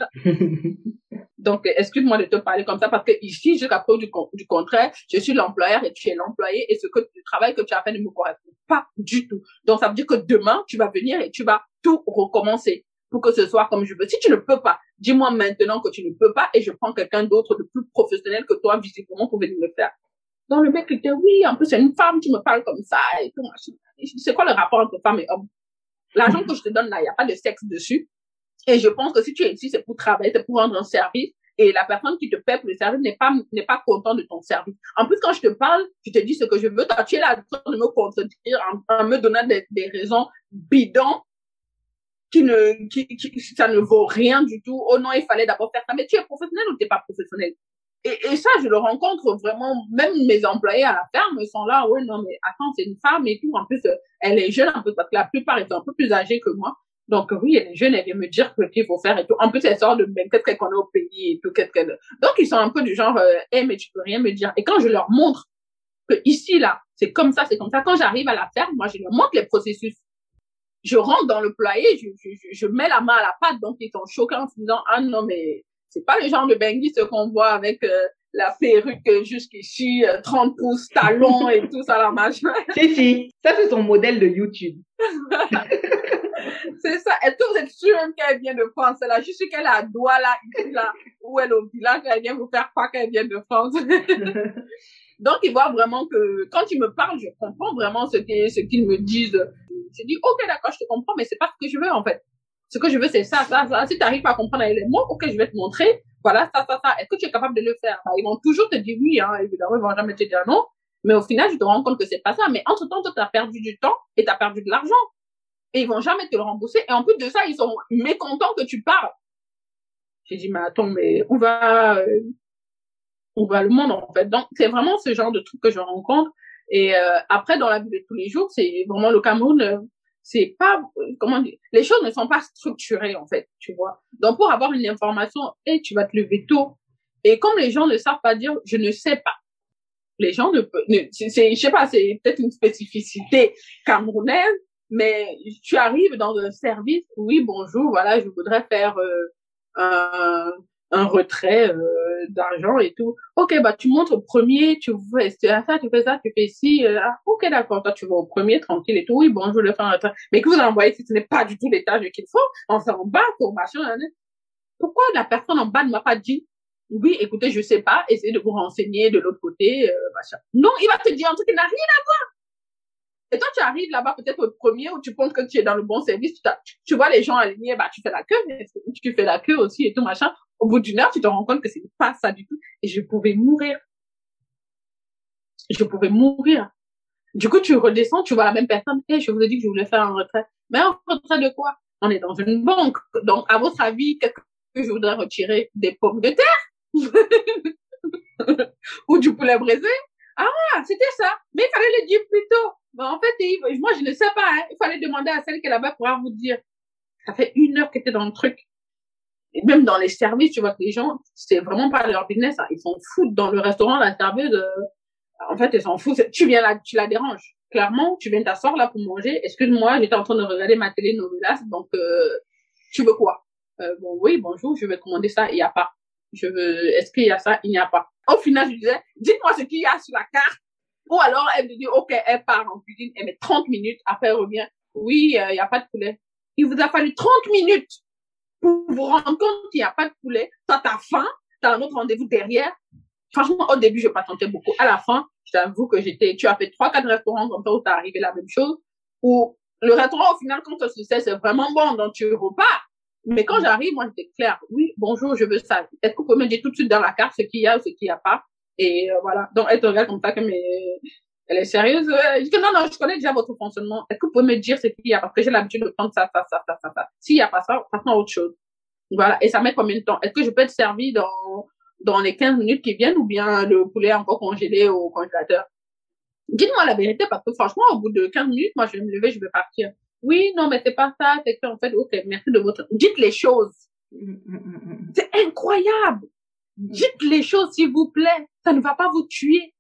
Donc, excuse-moi de te parler comme ça parce que ici, jusqu'à preuve du, du contraire, je suis l'employeur et tu es l'employé et ce que le travail que tu as fait ne me correspond pas du tout. Donc, ça veut dire que demain, tu vas venir et tu vas tout recommencer pour que ce soit comme je veux. Si tu ne peux pas, dis-moi maintenant que tu ne peux pas et je prends quelqu'un d'autre de plus professionnel que toi, visiblement, pour venir le faire. Donc le mec était, oui, en plus c'est une femme, tu me parles comme ça et tout. C'est quoi le rapport entre femme et homme? L'argent que je te donne là, il n'y a pas de sexe dessus. Et je pense que si tu es ici, c'est pour travailler, c'est pour rendre un service. Et la personne qui te paie pour le service n'est pas n'est pas content de ton service. En plus, quand je te parle, je te dis ce que je veux. Toi, tu es là de me contredire, en, en me donnant des, des raisons bidons qui ne, qui, qui, ça ne vaut rien du tout. Oh non, il fallait d'abord faire ça. Mais tu es professionnel ou tu n'es pas professionnel? Et, et ça, je le rencontre vraiment, même mes employés à la ferme, sont là, ouais, non, mais attends, c'est une femme et tout. En plus, elle est jeune un peu, parce que la plupart étaient un peu plus âgées que moi. Donc, oui, elle est jeune, elle vient me dire ce qu'il faut faire et tout. En plus, elle sort de ben, qu'est-ce qu'elle connaît au pays et tout, qu'est-ce qu'elle... Donc, ils sont un peu du genre, hey, mais tu peux rien me dire. Et quand je leur montre que ici, là, c'est comme ça, c'est comme ça. Quand j'arrive à la ferme, moi, je leur montre les processus je rentre dans le poulailler, je, je, je, mets la main à la pâte, donc ils sont choqués en se disant, ah non, mais c'est pas le genre de Bengui, ce qu'on voit avec euh, la perruque jusqu'ici, euh, 30 pouces, talons et tout ça, la machin. si, si, ça c'est son modèle de YouTube. c'est ça. Est-ce que vous êtes sûr qu'elle vient de France? Là, je suis qu'elle a doigt là, ici, là, où elle est au village, elle vient vous faire croire qu'elle vient de France. Donc, ils voient vraiment que quand ils me parlent, je comprends vraiment ce qu'ils ce qu'ils me disent. Je dis, ok, d'accord, je te comprends, mais c'est pas ce que je veux, en fait. Ce que je veux, c'est ça, ça, ça. Si tu n'arrives pas à comprendre les mots, ok, je vais te montrer. Voilà, ça, ça, ça. Est-ce que tu es capable de le faire? Bah, ils vont toujours te dire oui, hein, évidemment, ils vont jamais te dire non. Mais au final, tu te rends compte que c'est pas ça. Mais entre-temps, toi, tu as perdu du temps et tu as perdu de l'argent. Et ils vont jamais te le rembourser. Et en plus de ça, ils sont mécontents que tu parles. J'ai dit, mais attends, mais on va, euh, on va le monde, en fait. Donc, c'est vraiment ce genre de truc que je rencontre. Et euh, après, dans la vie de tous les jours, c'est vraiment le Cameroun, euh, c'est pas, comment dire, les choses ne sont pas structurées, en fait, tu vois. Donc, pour avoir une information, et tu vas te lever tôt. Et comme les gens ne savent pas dire, je ne sais pas. Les gens ne peuvent, c'est, je sais pas, c'est peut-être une spécificité camerounaise, mais tu arrives dans un service, oui, bonjour, voilà, je voudrais faire euh, un, un retrait euh, d'argent et tout. Ok, bah tu montres au premier, tu fais ça, tu fais ça, tu fais ci. Euh, ah, ok, d'accord, toi tu vas au premier, tranquille et tout. Oui, bon, je vais faire un retrait. Mais que vous envoyez si ce n'est pas du tout tâches qu'il faut, on s'en bat pour machin. Hein. Pourquoi la personne en bas ne m'a pas dit oui, écoutez, je sais pas, essayez de vous renseigner de l'autre côté, euh, machin. Non, il va te dire un truc qui n'a rien à voir. Et toi, tu arrives là-bas peut-être au premier où tu penses que tu es dans le bon service, tu, tu vois les gens alignés, bah, tu fais la queue, tu fais la queue aussi et tout machin. Au bout d'une heure, tu te rends compte que c'est pas ça du tout. Et je pouvais mourir. Je pouvais mourir. Du coup, tu redescends, tu vois la même personne. Eh, je vous ai dit que je voulais faire un retrait. Mais un retrait de quoi? On est dans une banque. Donc, à votre avis, que je voudrais retirer? Des pommes de terre? Ou du poulet braisé? Ah, c'était ça. Mais il fallait le dire plus tôt. Ben, en fait, moi, je ne sais pas. Hein. Il fallait demander à celle qui est là-bas pour vous dire. Ça fait une heure que tu dans le truc. Et même dans les services, tu vois que les gens, c'est vraiment pas leur business. hein. Ils s'en foutent. Dans le restaurant, la serveuse, euh, en fait, ils s'en foutent. Tu viens là, tu la déranges. Clairement, tu viens t'asseoir là pour manger. Excuse-moi, j'étais en train de regarder ma télé novelas, donc euh, tu veux quoi? Euh, Bon, oui, bonjour, je vais commander ça. Il n'y a pas. Je veux. Est-ce qu'il y a ça? Il n'y a pas. Au final, je disais, dites-moi ce qu'il y a sur la carte. Ou alors, elle me dit, OK, elle part en cuisine, elle met 30 minutes, après elle revient. Oui, euh, il n'y a pas de poulet. Il vous a fallu 30 minutes pour vous rendre compte qu'il n'y a pas de poulet. Toi, t'as faim, t'as un autre rendez-vous derrière. Franchement, au début, je patientais beaucoup. À la fin, je t'avoue que j'étais, tu as fait trois, quatre restaurants comme ça où t'as arrivé la même chose. Ou le restaurant, au final, quand on se sait, c'est vraiment bon, donc tu repars. Mais quand j'arrive, moi, j'étais claire. Oui, bonjour, je veux ça. Est-ce que me dire tout de suite dans la carte ce qu'il y a ou ce qu'il n'y a pas? Et euh, voilà. Donc, elle te regarde comme ça, comme, mais elle est sérieuse? Ouais. Je dis, non, non, je connais déjà votre fonctionnement. Est-ce que vous pouvez me dire ce qu'il y a? Parce que j'ai l'habitude de prendre ça, ça, ça, ça, ça, ça. S'il n'y a pas ça, passons à autre chose. Voilà. Et ça met combien de temps? Est-ce que je peux être servi dans, dans les 15 minutes qui viennent ou bien le poulet encore congelé au congélateur? Dites-moi la vérité parce que franchement, au bout de 15 minutes, moi, je vais me lever, je vais partir. Oui, non, mais c'est pas ça, c'est que, en fait, ok, merci de votre, dites les choses. Mm, mm, mm. C'est incroyable. Dites les choses, s'il vous plaît. Ça ne va pas vous tuer.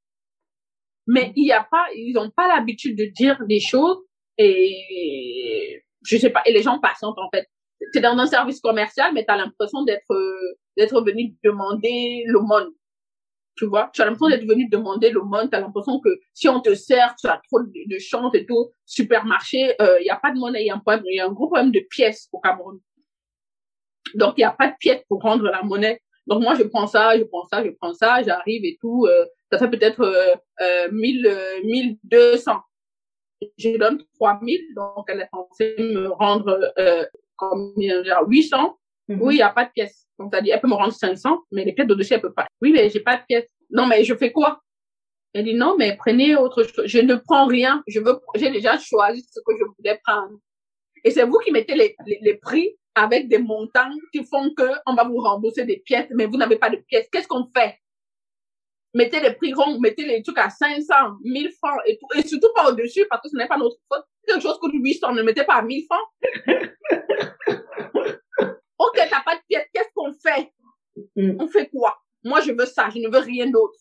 Mais il y a pas, ils n'ont pas l'habitude de dire des choses et je sais pas. Et les gens patientent en fait. C'est dans un service commercial, mais tu as l'impression d'être euh, d'être venu demander l'aumône. Tu vois, tu as l'impression d'être venu demander l'aumône. Tu as l'impression que si on te sert, tu as trop de, de et tout. Supermarché, il euh, y a pas de monnaie, il y a un problème, y a un gros problème de pièces au Cameroun. Donc il y a pas de pièces pour rendre la monnaie. Donc moi je prends ça, je prends ça, je prends ça, j'arrive et tout. euh, ça fait peut-être euh, euh, 1000, euh, 1200. Je donne 3000, donc elle est censée me rendre euh, combien, genre 800. Mhm. Oui, il n'y a pas de pièces. Donc, ça dit, elle peut me rendre 500, mais les pièces de dossier, elle peut pas. Oui, mais j'ai pas de pièces. Non, mais je fais quoi? Elle dit, non, mais prenez autre chose. Je ne prends rien. Je veux, j'ai déjà choisi ce que je voulais prendre. Et c'est vous qui mettez les, les, les prix avec des montants qui font que on va vous rembourser des pièces, mais vous n'avez pas de pièces. Qu'est-ce qu'on fait? Mettez les prix ronds, mettez les trucs à 500, 1000 francs et tout. Et surtout pas au-dessus parce que ce n'est pas notre faute. Quelque chose coûte 800, ne mettez pas à 1000 francs. ok, t'as pas de pièces. Qu'est-ce qu'on fait? Mm. On fait quoi? Moi, je veux ça. Je ne veux rien d'autre.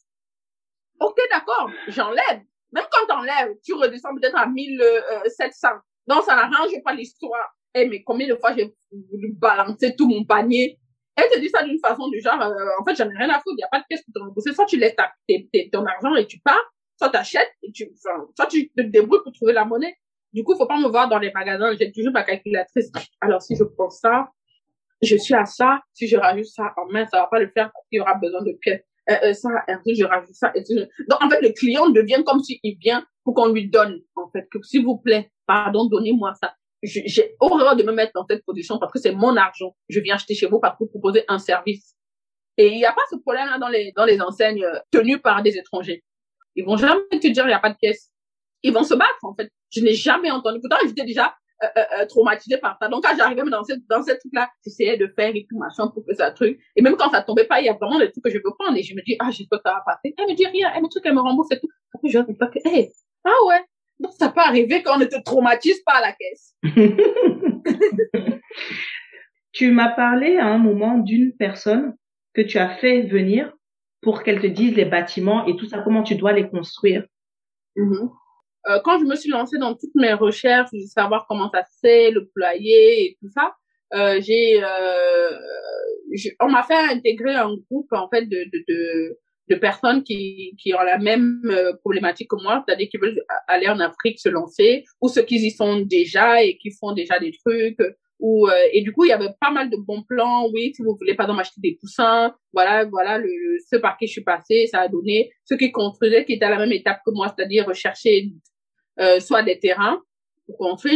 Ok, d'accord. J'enlève. Même quand t'enlèves, tu redescends peut-être à 1700. Donc, ça n'arrange pas l'histoire. Eh, mais combien de fois j'ai voulu balancer tout mon panier? Elle te dit ça d'une façon du genre, euh, en fait, j'en ai rien à foutre. Il n'y a pas de pièce pour te rembourser. Soit tu laisses ton argent et tu pars, soit t'achètes et tu, soit tu te débrouilles pour trouver la monnaie. Du coup, faut pas me voir dans les magasins. J'ai toujours ma calculatrice. Alors, si je prends ça, je suis à ça. Si je rajoute ça en main, ça va pas le faire parce y aura besoin de pièces. Euh, euh, ça, je rajoute ça. Donc, en fait, le client devient comme s'il vient pour qu'on lui donne, en fait, que s'il vous plaît, pardon, donnez-moi ça. J'ai horreur de me mettre dans cette position parce que c'est mon argent. Je viens acheter chez vous parce que vous proposez un service. Et il n'y a pas ce problème-là dans les, dans les enseignes euh, tenues par des étrangers. Ils vont jamais te dire il n'y a pas de pièce. Ils vont se battre, en fait. Je n'ai jamais entendu. Pourtant, j'étais déjà euh, euh, euh, traumatisée par ça. Donc, quand j'arrivais dans cette, dans cette truc-là, j'essayais de faire et tout, machin, pour que ça truc. Et même quand ça tombait pas, il y a vraiment des trucs que je veux prendre. Et je me dis, ah, j'espère que ça va passer. Elle me dit rien. Elle me dit qu'elle me rembourse et tout. Après, je regarde que, hey, ah ouais. Donc, ça peut arriver qu'on ne te traumatise pas à la caisse. Tu m'as parlé à un moment d'une personne que tu as fait venir pour qu'elle te dise les bâtiments et tout ça, comment tu dois les construire. Mhm. Euh, quand je me suis lancée dans toutes mes recherches, de savoir comment ça se fait, le poulailler et tout ça, euh, j'ai, euh, on m'a fait intégrer un groupe en fait de de de, de personnes qui qui ont la même euh, problématique que moi, c'est-à-dire qui veulent aller en Afrique se lancer, ou ceux qui y sont déjà et qui font déjà des trucs. Ou, euh, et du coup, il y avait pas mal de bons plans. Oui, si vous voulez, par exemple, acheter des poussins, voilà, voilà, le, ce par qui je suis passée, ça a donné. Ceux qui construisaient, qui étaient à la même étape que moi, c'est-à-dire rechercher euh, soit des terrains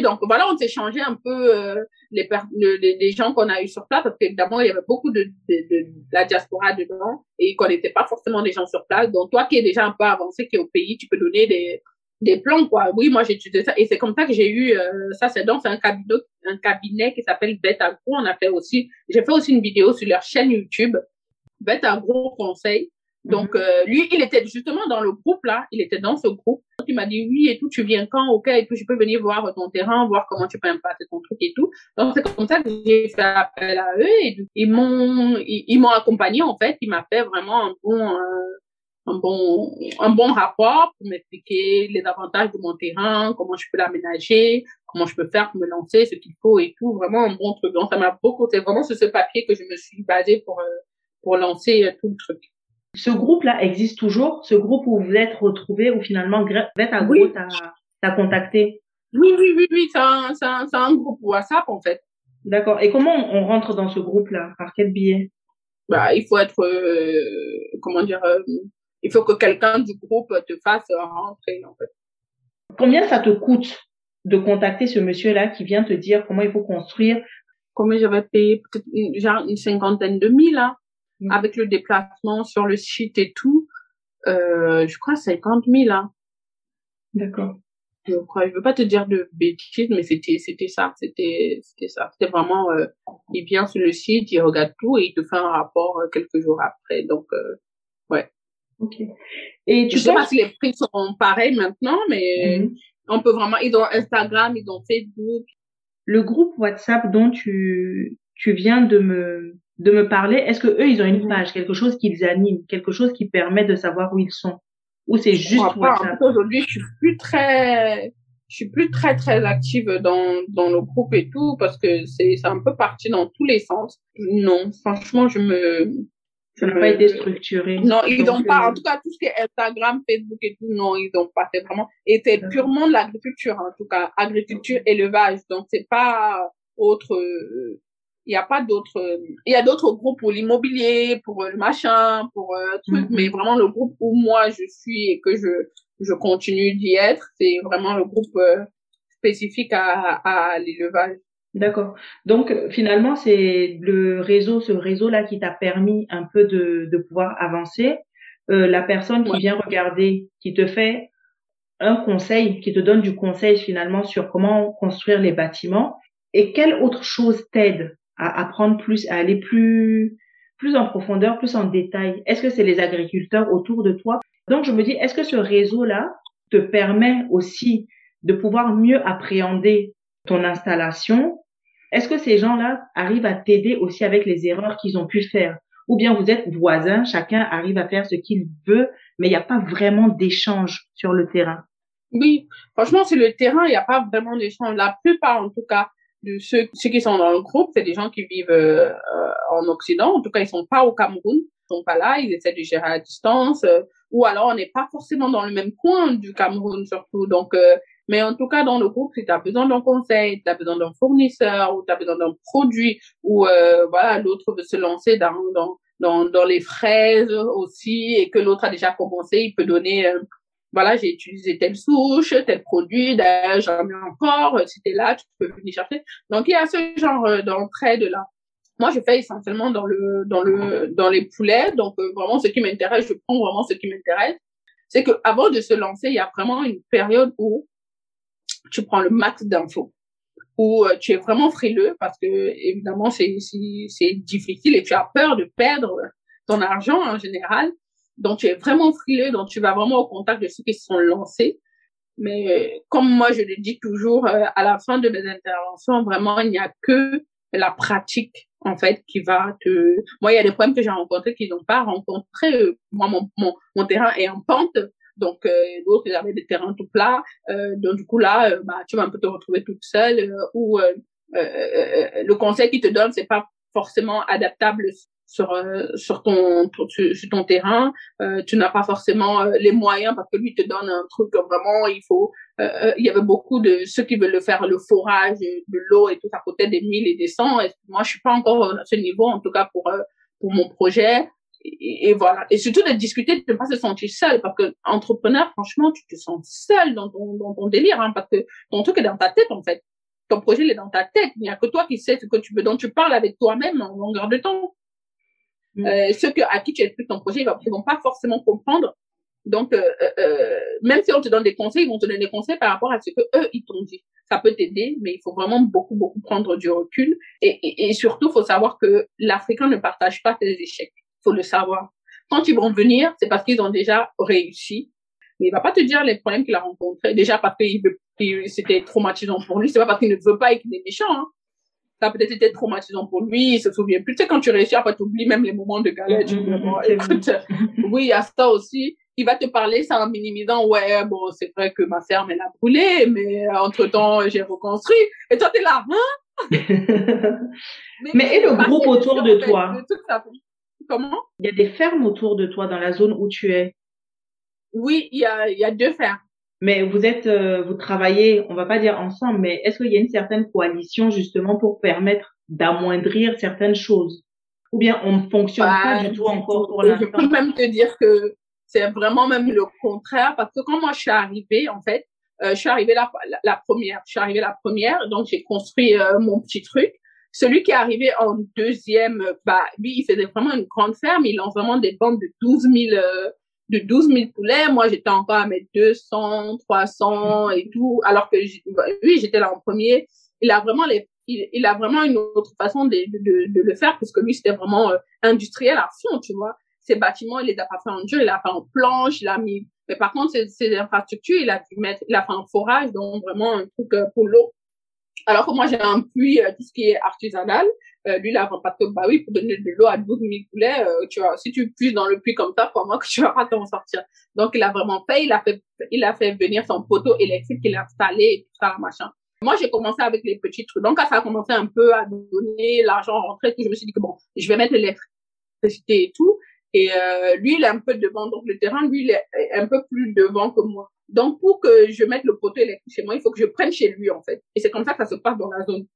Donc voilà, on s'est changé un peu euh, les, les, les, gens qu'on a eu sur place parce qu'évidemment il y avait beaucoup de, de, de, la diaspora dedans et ils connaissaient pas forcément des gens sur place. Donc toi qui es déjà un peu avancé, qui est au pays, tu peux donner des des plans quoi. Oui, moi j'ai étudié ça et c'est comme ça que j'ai eu euh, ça. C'est donc un cabinet un cabinet qui s'appelle Agro. On a fait aussi, j'ai fait aussi une vidéo sur leur chaîne YouTube Agro Conseil donc, mhm. euh, lui, il était justement dans le groupe là, il était dans ce groupe. Il m'a dit oui et tout, tu viens quand, ok, et puis je peux venir voir ton terrain, voir comment tu peux impacter ton truc et tout. Donc, c'est comme ça que j'ai fait appel à eux et ils m'ont, ils, m'ont accompagné en fait. Il m'a fait vraiment un bon, euh, un bon, un bon rapport pour m'expliquer les avantages de mon terrain, comment je peux l'aménager, comment je peux faire pour me lancer, ce qu'il faut et tout. Vraiment un bon truc. Donc, ça m'a beaucoup, c'est vraiment sur ce papier que je me suis basée pour, euh, pour lancer tout le truc. Ce groupe-là existe toujours, ce groupe où vous êtes retrouvés, où finalement Greta Agro oui. t'a contacté. Oui, oui, oui, oui, c'est un, un, un, groupe WhatsApp en fait. D'accord. Et comment on rentre dans ce groupe-là? Par quel biais? Bah, il faut être, euh, comment dire, euh, il faut que quelqu'un du groupe te fasse rentrer en fait. Combien ça te coûte de contacter ce monsieur-là qui vient te dire comment il faut construire? Combien j'avais payé? Peut-être genre une cinquantaine de mille, hein Mm. avec le déplacement sur le site et tout, euh, je crois 50 000. Hein. D'accord. Je crois, je veux pas te dire de bêtises, mais c'était c'était ça, c'était c'était ça. C'était vraiment, euh, il vient sur le site, il regarde tout et il te fait un rapport euh, quelques jours après. Donc euh, ouais. Ok. Et tu je sais pas si les prix sont pareils maintenant, mais mm-hmm. on peut vraiment. Ils ont Instagram, ils ont Facebook. Le groupe WhatsApp dont tu tu viens de me de me parler, est-ce que eux, ils ont une page, quelque chose qu'ils animent, quelque chose qui permet de savoir où ils sont? Ou c'est juste WhatsApp Aujourd'hui, je suis plus très, je suis plus très très active dans dans le groupe et tout parce que c'est c'est un peu parti dans tous les sens. Non, franchement, je me ça n'a pas été structuré. Non, ils n'ont pas, en tout cas, tout ce qui est Instagram, Facebook et tout, non, ils n'ont pas fait vraiment. Et c'est purement de l'agriculture, en tout cas, agriculture, élevage. Donc, c'est pas autre, euh, il n'y a pas d'autres il y a d'autres groupes pour l'immobilier pour le machin pour euh, truc mhm. mais vraiment le groupe où moi je suis et que je je continue d'y être c'est vraiment le groupe euh, spécifique à à l'élevage D'accord. Donc finalement, c'est le réseau, ce réseau-là qui t'a permis un peu de, de pouvoir avancer. Euh, la personne qui vient regarder, qui te fait un conseil, qui te donne du conseil finalement sur comment construire les bâtiments. Et quelle autre chose t'aide à apprendre plus, à aller plus, plus en profondeur, plus en détail. Est-ce que c'est les agriculteurs autour de toi? Donc, je me dis, est-ce que ce réseau-là te permet aussi de pouvoir mieux appréhender ton installation? Est-ce que ces gens-là arrivent à t'aider aussi avec les erreurs qu'ils ont pu faire? Ou bien vous êtes voisins, chacun arrive à faire ce qu'il veut, mais il n'y a pas vraiment d'échange sur le terrain? Oui, franchement, sur le terrain, il n'y a pas vraiment d'échange. La plupart, en tout cas, de ceux, ceux qui sont dans le groupe, c'est des gens qui vivent euh, en Occident. En tout cas, ils sont pas au Cameroun, ils sont pas là, ils essaient de gérer à distance. Euh, ou alors, on n'est pas forcément dans le même coin du Cameroun surtout. Donc, euh, mais en tout cas, dans le groupe, si tu as besoin d'un conseil, tu as besoin d'un fournisseur, ou tu as besoin d'un produit, ou voilà, l'autre veut se lancer dans, dans, dans, dans les fraises aussi, et que l'autre a déjà commencé, il peut donner voilà, j'ai utilisé telle souche, tel produit, j'en ai encore, si t'es là, tu peux venir chercher. Donc, il y a ce genre euh, d'entraide là. Moi, je fais essentiellement dans le, dans le, dans les poulets. Donc, euh, vraiment, ce qui m'intéresse, je prends vraiment ce qui m'intéresse. C'est que avant de se lancer, il y a vraiment une période où tu prends le max d'infos où euh, tu es vraiment frileux parce que évidemment c'est c'est difficile et tu as peur de perdre ton argent en général donc tu es vraiment frileux, donc tu vas vraiment au contact de ceux qui se sont lancés. Mais comme moi, je le dis toujours, euh, à la fin de mes interventions, vraiment, il n'y a que la pratique, en fait, qui va te... Moi, il y a des problèmes que j'ai rencontrés qu'ils n'ont pas rencontrés. Moi, mon, mon, mon terrain est en pente. Donc, euh, d'autres, ils avaient des terrains tout plats. Euh, donc, du coup, là, bah, tu vas un peu te retrouver toute seule. ou le conseil qu'ils te donnent, c'est pas forcément adaptable sur euh, sur ton sur ton terrain euh, tu n'as pas forcément euh, les moyens parce que lui te donne un truc vraiment il faut il y avait beaucoup de ceux qui veulent le faire le forage de l'eau et tout ça coûtait des mille et des cents moi je suis pas encore à ce niveau en tout cas pour pour mon projet et, voilà. Et surtout de discuter, de ne pas se sentir seul, parce que entrepreneur, franchement, tu te sens seul dans ton, dans ton délire, hein, parce que ton truc est dans ta tête, en fait. Ton projet, il est dans ta tête. Il n'y a que toi qui sais ce que tu veux, dont tu parles avec toi-même en longueur de temps. Mm. Euh, ceux que, à qui tu expliques ton projet, ils vont, vont pas forcément comprendre. Donc, euh, euh, même si on te donne des conseils, ils vont te donner des conseils par rapport à ce que eux, ils t'ont dit. Ça peut t'aider, mais il faut vraiment beaucoup, beaucoup prendre du recul. Et, et, et surtout, faut savoir que l'Africain ne partage pas tes échecs faut le savoir. Quand ils vont venir, c'est parce qu'ils ont déjà réussi. Mais il va pas te dire les problèmes qu'il a rencontrés. Déjà parce que c'était traumatisant pour lui. C'est pas parce qu'il ne veut pas et qu'il est méchant. Hein. Ça a peut-être été traumatisant pour lui. Il se souvient plus. Tu sais, quand tu réussis, après, tu oublies même les moments de galère. Tu dis, bon, écoute, oui, il y a ça aussi. Il va te parler ça en minimisant. Ouais, bon, c'est vrai que ma ferme, elle a brûlé, mais entre temps, j'ai reconstruit. Et toi, t'es là, hein? mais, mais, et le groupe autour de toi? Comment? Il y a des fermes autour de toi dans la zone où tu es. Oui, il y a, il y a deux fermes. Mais vous êtes, euh, vous travaillez, on va pas dire ensemble, mais est-ce qu'il y a une certaine coalition justement pour permettre d'amoindrir certaines choses? Ou bien on ne fonctionne pas du tout encore pour l'instant Je peux même te dire que c'est vraiment même le contraire parce que quand moi je suis arrivée, en fait, euh, je suis arrivée la, la, première, je suis arrivée la première, donc j'ai construit euh, mon petit truc. Celui qui est arrivé en deuxième, bah, lui, il faisait vraiment une grande ferme. Il lance vraiment des bandes de 12 000, euh, de 12 000 poulets. Moi, j'étais encore à mettre 200, 300 et tout. Alors que lui, j'étais là en premier. Il a vraiment les, il, a vraiment une autre façon de, de, de le faire parce que lui, c'était vraiment euh, industriel à fond, tu vois. Ces bâtiments, il les a pas fait en dur, il a fait en planche, il a mis, mais par contre, ces, infrastructures, il a dû mettre, il a fait un forage, donc vraiment un truc euh, pour l'eau alors que moi, j'ai un puits, euh, tout ce qui est artisanal. Euh, lui, là, parce que, bah oui, pour donner de l'eau à 12 000 poulets, euh, tu vois, si tu puisses dans le puits comme ça, pour moi que tu vas pas t'en sortir. Donc, il a vraiment fait, il a fait, il a fait venir son poteau électrique qu'il a installé et tout ça, machin. Moi, j'ai commencé avec les petits trucs. Donc, quand ça a commencé un peu à donner l'argent rentrer, je me suis dit que bon, je vais mettre l'électricité et tout. Et euh, lui, il est un peu devant. Donc, le terrain, lui, il est un peu plus devant que moi. Donc, pour que je mette le poteau électrique chez moi, il faut que je prenne chez lui, en fait. Et c'est comme ça que ça se passe dans la zone.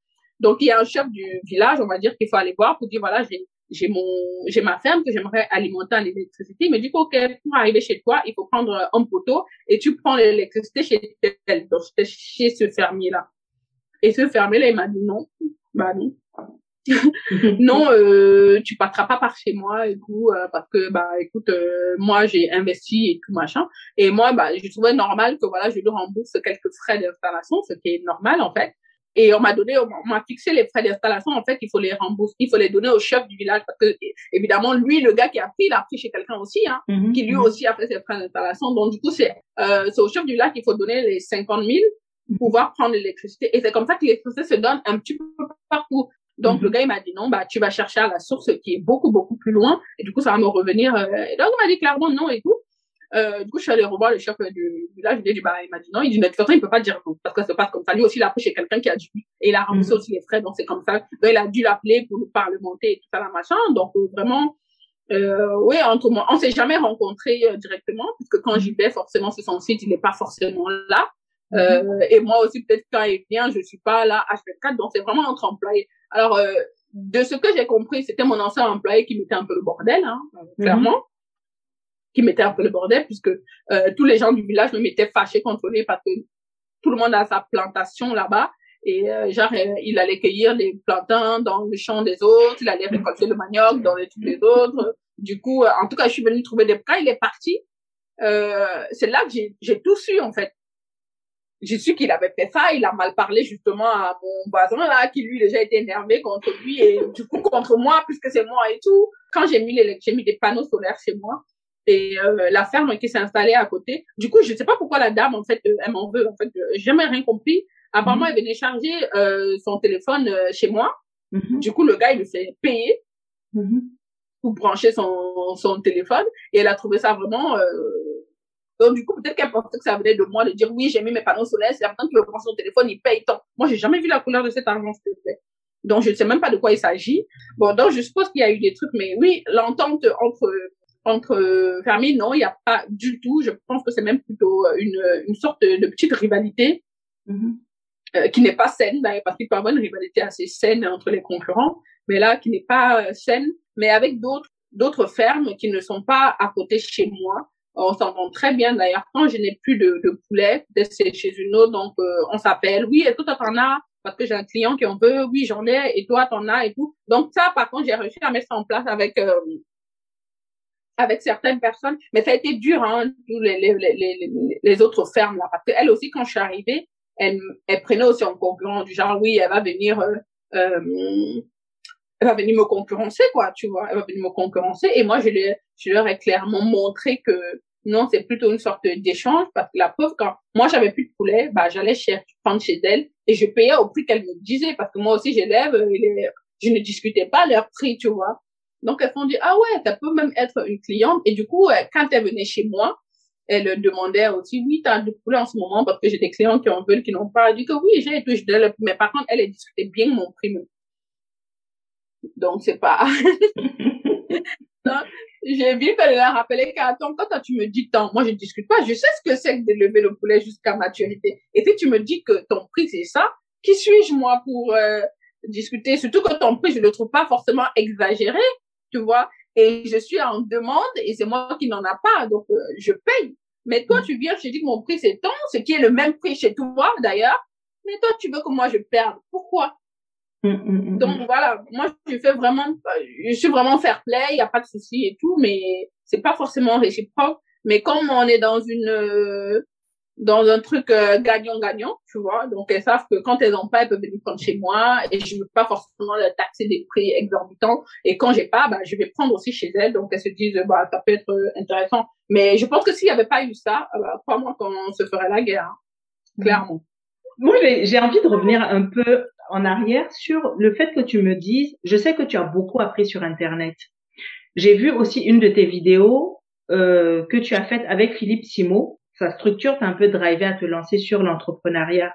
Donc, il y a un chef du village, on va dire, qu'il faut aller voir pour dire, voilà, j'ai, j'ai mon, j'ai ma ferme que j'aimerais alimenter en électricité. Mais du coup, OK, pour arriver chez toi, il faut prendre un poteau et tu prends l'électricité chez elle, donc chez ce fermier-là. Et ce fermier-là, il m'a dit non. Bah non. non, euh, tu passeras pas par chez moi et tout, euh, parce que bah écoute, euh, moi j'ai investi et tout machin, et moi bah je trouvais normal que voilà je lui rembourse quelques frais d'installation, ce qui est normal en fait. Et on m'a donné, on m'a fixé les frais d'installation. En fait, il faut les rembourser, il faut les donner au chef du village parce que évidemment lui, le gars qui a pris, il a pris chez quelqu'un aussi, hein, mm-hmm. qui lui mm-hmm. aussi a fait ses frais d'installation. Donc du coup, c'est euh, c'est au chef du village qu'il faut donner les 50 000 pour pouvoir prendre l'électricité. Et c'est comme ça que l'électricité se donne un petit peu partout. Donc, le mhm. gars, il m'a dit non, bah, tu vas chercher à la source qui est beaucoup, beaucoup plus loin. Et du coup, ça va me revenir. Euh, et donc, il m'a dit clairement non et tout. Euh, du coup, je suis allée revoir le chef du village. Je lui ai dit, bah, il m'a dit non. Il dit, mais de toute façon, il peut pas dire non. Parce que c'est pas comme ça. Lui aussi, il a pris chez quelqu'un qui a dû. Et il a remboursé mhm. aussi les frais. Donc, c'est comme ça. Donc, il a dû l'appeler pour nous parlementer et tout ça, la machin. Donc, euh, vraiment, euh, oui, entre moi, on s'est jamais rencontrés euh, directement, puisque quand j'y vais, forcément, c'est son site, il n'est pas forcément là. Euh, mhm. et moi aussi, peut-être quand il vient, je suis pas là H24, donc c'est vraiment entre employés. Alors, euh, de ce que j'ai compris, c'était mon ancien employé qui mettait un peu le bordel, hein, mhm. clairement, qui mettait un peu le bordel, puisque euh, tous les gens du village me mettaient fâchés contre lui parce que tout le monde a sa plantation là-bas. Et euh, genre, euh, il allait cueillir les plantains dans le champ des autres, il allait récolter le manioc dans les trucs des autres. Du coup, en tout cas, je suis venue trouver des cas, il est parti. c'est là que j'ai tout su, en fait j'ai su qu'il avait fait ça, il a mal parlé justement à mon voisin là, qui lui déjà était énervé contre lui et du coup contre moi puisque c'est moi et tout. Quand j'ai mis les, j'ai mis des panneaux solaires chez moi et euh, la ferme qui s'est installée à côté. Du coup, je sais pas pourquoi la dame en fait elle m'en veut en fait, j'ai jamais rien compris. Apparemment, mhm. elle venait charger euh, son téléphone euh, chez moi. Mhm. Du coup, le gars il lui fait payer mhm. pour brancher son son téléphone et elle a trouvé ça vraiment donc, du coup, peut-être qu'elle pensait que ça venait de moi de dire oui, j'ai mis mes panneaux solaires, c'est important que le prend son téléphone, il paye tant. Moi, j'ai jamais vu la couleur de cet argent, s'il te plaît. Donc, je ne sais même pas de quoi il s'agit. Bon, donc, je suppose qu'il y a eu des trucs, mais oui, l'entente entre, entre familles, non, il n'y a pas du tout. Je pense que c'est même plutôt une, une sorte de, petite rivalité. Mm-hmm. Euh, qui n'est pas saine, parce qu'il peut y avoir une rivalité assez saine entre les concurrents, mais là, qui n'est pas euh, saine, mais avec d'autres d'autres fermes qui ne sont pas à côté chez moi. On s'entend très bien d'ailleurs. Quand je n'ai plus de, de poulet, c'est chez une autre, donc euh, on s'appelle. Oui, que toi t'en as? Parce que j'ai un client qui en veut. Oui, j'en ai. Et toi, t'en as et tout. Donc ça, par contre, j'ai réussi à mettre ça en place avec euh, avec certaines personnes. Mais ça a été dur, hein, tous les, les, les, les, autres fermes là, parce qu'elle aussi, quand je suis arrivée, elle, elle prenait aussi en concurrent du genre, oui, elle va venir. Euh, euh elle va venir me concurrencer, quoi, tu vois. Elle va venir me concurrencer. Et moi, je, lui, je leur ai clairement montré que non, c'est plutôt une sorte d'échange parce que la pauvre, quand moi, j'avais plus de poulet, bah, j'allais chercher, prendre chez elle et je payais au prix qu'elle me disait parce que moi aussi, j'élève, je ne discutais pas leur prix, tu vois. Donc, elles font dire, ah ouais, ça peut même être une cliente. Et du coup, quand elle venait chez moi, elle demandait aussi, oui, t'as du poulet en ce moment parce que j'ai des clients qui en veulent, qui n'ont pas. Elle dit que oui, j'ai tout, mais par contre, elle discutait bien mon prix. Donc, c'est pas... j'ai vu qu'elle a rappelé qu'attends, quand tu me dis tant, moi je discute pas, je sais ce que c'est que d'élever le poulet jusqu'à maturité. Et si tu me dis que ton prix c'est ça, qui suis-je moi pour euh, discuter? Surtout que ton prix, je le trouve pas forcément exagéré, tu vois. Et je suis en demande et c'est moi qui n'en a pas, donc euh, je paye. Mais toi, tu viens, je te dis que mon prix c'est tant, ce qui est le même prix chez toi d'ailleurs. Mais toi, tu veux que moi je perde. Pourquoi? Donc voilà, moi je fais vraiment, je suis vraiment fair play, il y a pas de souci et tout, mais c'est pas forcément réciproque. Mais comme on est dans une dans un truc euh, gagnant-gagnant, tu vois, donc elles savent que quand elles ont pas, elles peuvent venir prendre chez moi et je veux pas forcément leur taxer des prix exorbitants. Et quand j'ai pas, bah je vais prendre aussi chez elles, donc elles se disent bah ça peut être intéressant. Mais je pense que s'il y avait pas eu ça, bah, crois-moi qu'on se ferait la guerre, hein, clairement. Moi, j'ai envie de revenir un peu en arrière sur le fait que tu me dises, je sais que tu as beaucoup appris sur Internet. J'ai vu aussi une de tes vidéos euh, que tu as faite avec Philippe Simo. Sa structure t'a un peu drivé à te lancer sur l'entrepreneuriat.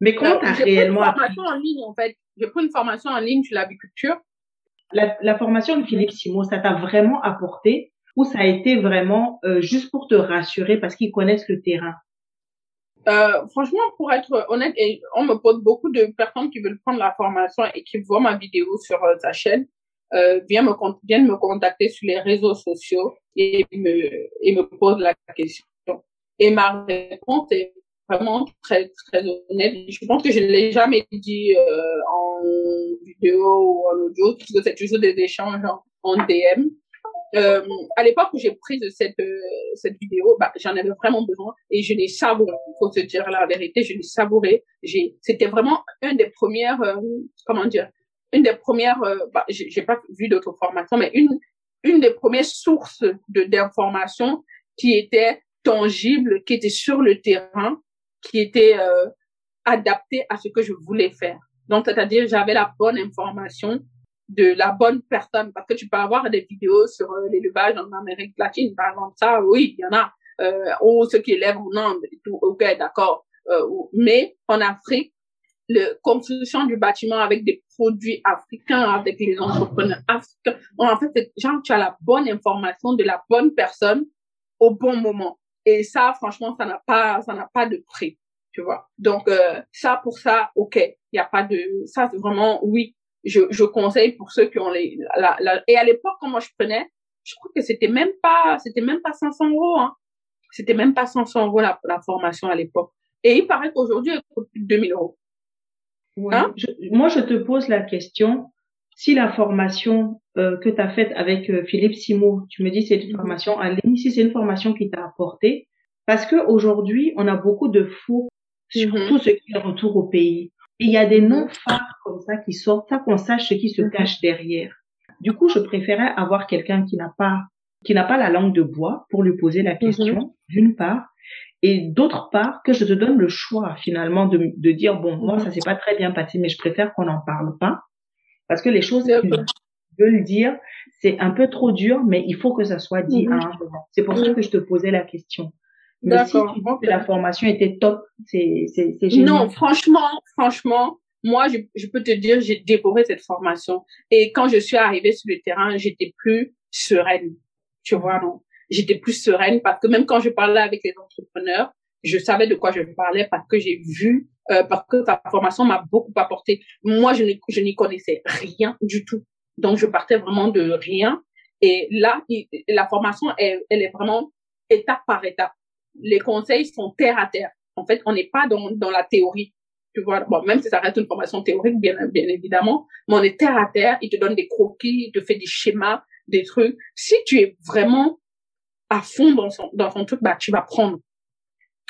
Mais comment t'as réellement appris J'ai pris une formation en ligne en fait. J'ai pris une formation en ligne sur l'aviculture. La, la formation de Philippe Simo, ça t'a vraiment apporté ou ça a été vraiment euh, juste pour te rassurer parce qu'ils connaissent le terrain? Euh, franchement, pour être honnête, on me pose beaucoup de personnes qui veulent prendre la formation et qui voient ma vidéo sur euh, sa chaîne, euh, viennent me viennent me contacter sur les réseaux sociaux et me et me posent la question. Et ma réponse est vraiment très très honnête. Je pense que je ne l'ai jamais dit euh, en vidéo ou en audio, parce que c'est toujours des échanges en DM. Euh, à l'époque où j'ai pris cette euh, cette vidéo, bah, j'en avais vraiment besoin et je l'ai savouré. Faut se dire la vérité, je l'ai savouré. J'ai, c'était vraiment une des premières, euh, comment dire, une des premières. Euh, bah, j'ai pas vu d'autres formations, mais une une des premières sources de d'informations qui était tangible, qui était sur le terrain, qui était adaptée à ce que je voulais faire. Donc, c'est-à-dire, j'avais la bonne information de la bonne personne. Parce que tu peux avoir des vidéos sur euh, l'élevage en Amérique latine par exemple. Ça oui il y en a. Euh, ou ceux qui élèvent en Inde et tout. Ok d'accord. Euh, mais en Afrique le construction du bâtiment avec des produits africains avec les entrepreneurs africains. En fait genre tu as la bonne information de la bonne personne au bon moment. Et ça franchement ça n'a pas ça n'a pas de prix tu vois. Donc euh, ça pour ça ok il y a pas de ça c'est vraiment oui je, je conseille pour ceux qui ont les la, la, et à l'époque quand moi je prenais je crois que c'était même pas c'était même pas 500 euros hein. C'était même pas 500 euros la, la formation à l'époque. Et il paraît qu'aujourd'hui elle coûte plus de 2000 euros. Hein? moi je te pose la question si la formation euh, que tu as faite avec euh, Philippe Simo tu me dis c'est une mhm. formation en ligne si c'est une formation qui t'a apporté parce que aujourd'hui on a beaucoup de faux sur mhm. tout ce qui est retour au pays il y a des noms phares comme ça qui sortent, ça qu'on sache ce qui se mhm. cache derrière. Du coup, je préférais avoir quelqu'un qui n'a pas qui n'a pas la langue de bois pour lui poser la question, mhm. d'une part, et d'autre part que je te donne le choix finalement de, de dire bon moi mhm. ça s'est pas très bien passé mais je préfère qu'on n'en parle pas parce que les choses que je veux le dire c'est un peu trop dur mais il faut que ça soit dit à un moment. C'est pour ça que je te posais la question. Mais si tu vois que la formation était top, c'est c'est génial. Non, franchement, franchement, moi, je, je peux te dire, j'ai dévoré cette formation. Et quand je suis arrivée sur le terrain, j'étais plus sereine. Tu vois, non? J'étais plus sereine parce que même quand je parlais avec les entrepreneurs, je savais de quoi je parlais parce que j'ai vu, euh, parce que ta formation m'a beaucoup apporté. Moi, je n'y connaissais rien du tout. Donc, je partais vraiment de rien. Et là, la formation, elle, elle est vraiment étape par étape. Les conseils sont terre à terre. En fait, on n'est pas dans, dans la théorie. Tu vois, bon, même si ça reste une formation théorique, bien, bien évidemment, mais on est terre à terre. Il te donne des croquis, il te fait des schémas, des trucs. Si tu es vraiment à fond dans son, dans son truc, bah, tu vas prendre.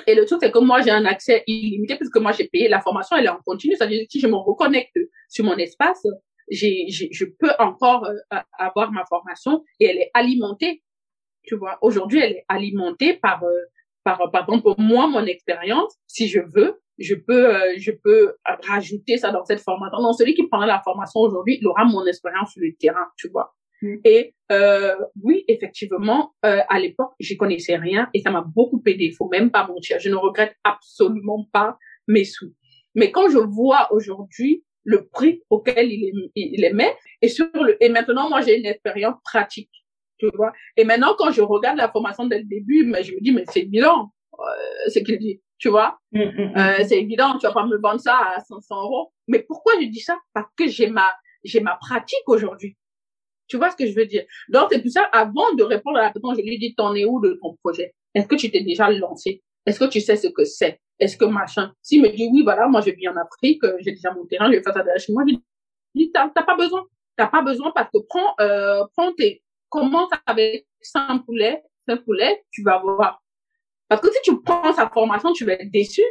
Et le truc, c'est que moi, j'ai un accès illimité puisque moi, j'ai payé la formation, elle est en continu. C'est-à-dire que si je me reconnecte sur mon espace, j'ai, je peux encore euh, avoir ma formation et elle est alimentée. Tu vois, aujourd'hui, elle est alimentée par, euh, par, par exemple, moi, mon expérience. Si je veux, je peux, euh, je peux rajouter ça dans cette formation. Donc, celui qui prendra la formation aujourd'hui, il aura mon expérience sur le terrain, tu vois. Mm. Et euh, oui, effectivement, euh, à l'époque, j'y connaissais rien et ça m'a beaucoup aidé. Il faut même pas mentir. Je ne regrette absolument pas mes sous. Mais quand je vois aujourd'hui le prix auquel il est, il est met et sur le et maintenant moi j'ai une expérience pratique, tu vois. Et maintenant quand je regarde la formation dès le début, mais je me dis mais c'est évident, euh, ce qu'il dit, tu vois. Mm, mm, euh, c'est évident, tu vas pas me vendre ça à 500 euros. Mais pourquoi je dis ça? Parce que j'ai ma j'ai ma pratique aujourd'hui. Tu vois ce que je veux dire? Donc, c'est tout ça. Avant de répondre à la question, je lui dis, t'en es où de ton projet? Est-ce que tu t'es déjà lancé? Est-ce que tu sais ce que c'est? Est-ce que machin? S'il me dit, oui, voilà, moi, je vis en Afrique, j'ai déjà mon terrain, je vais faire ça derrière chez moi, je lui dis, t'as pas besoin. T'as pas besoin parce que prends, euh, prends tes, commence avec 100 poulets, 5 poulets, tu vas voir. Parce que si tu prends sa formation, tu vas être déçu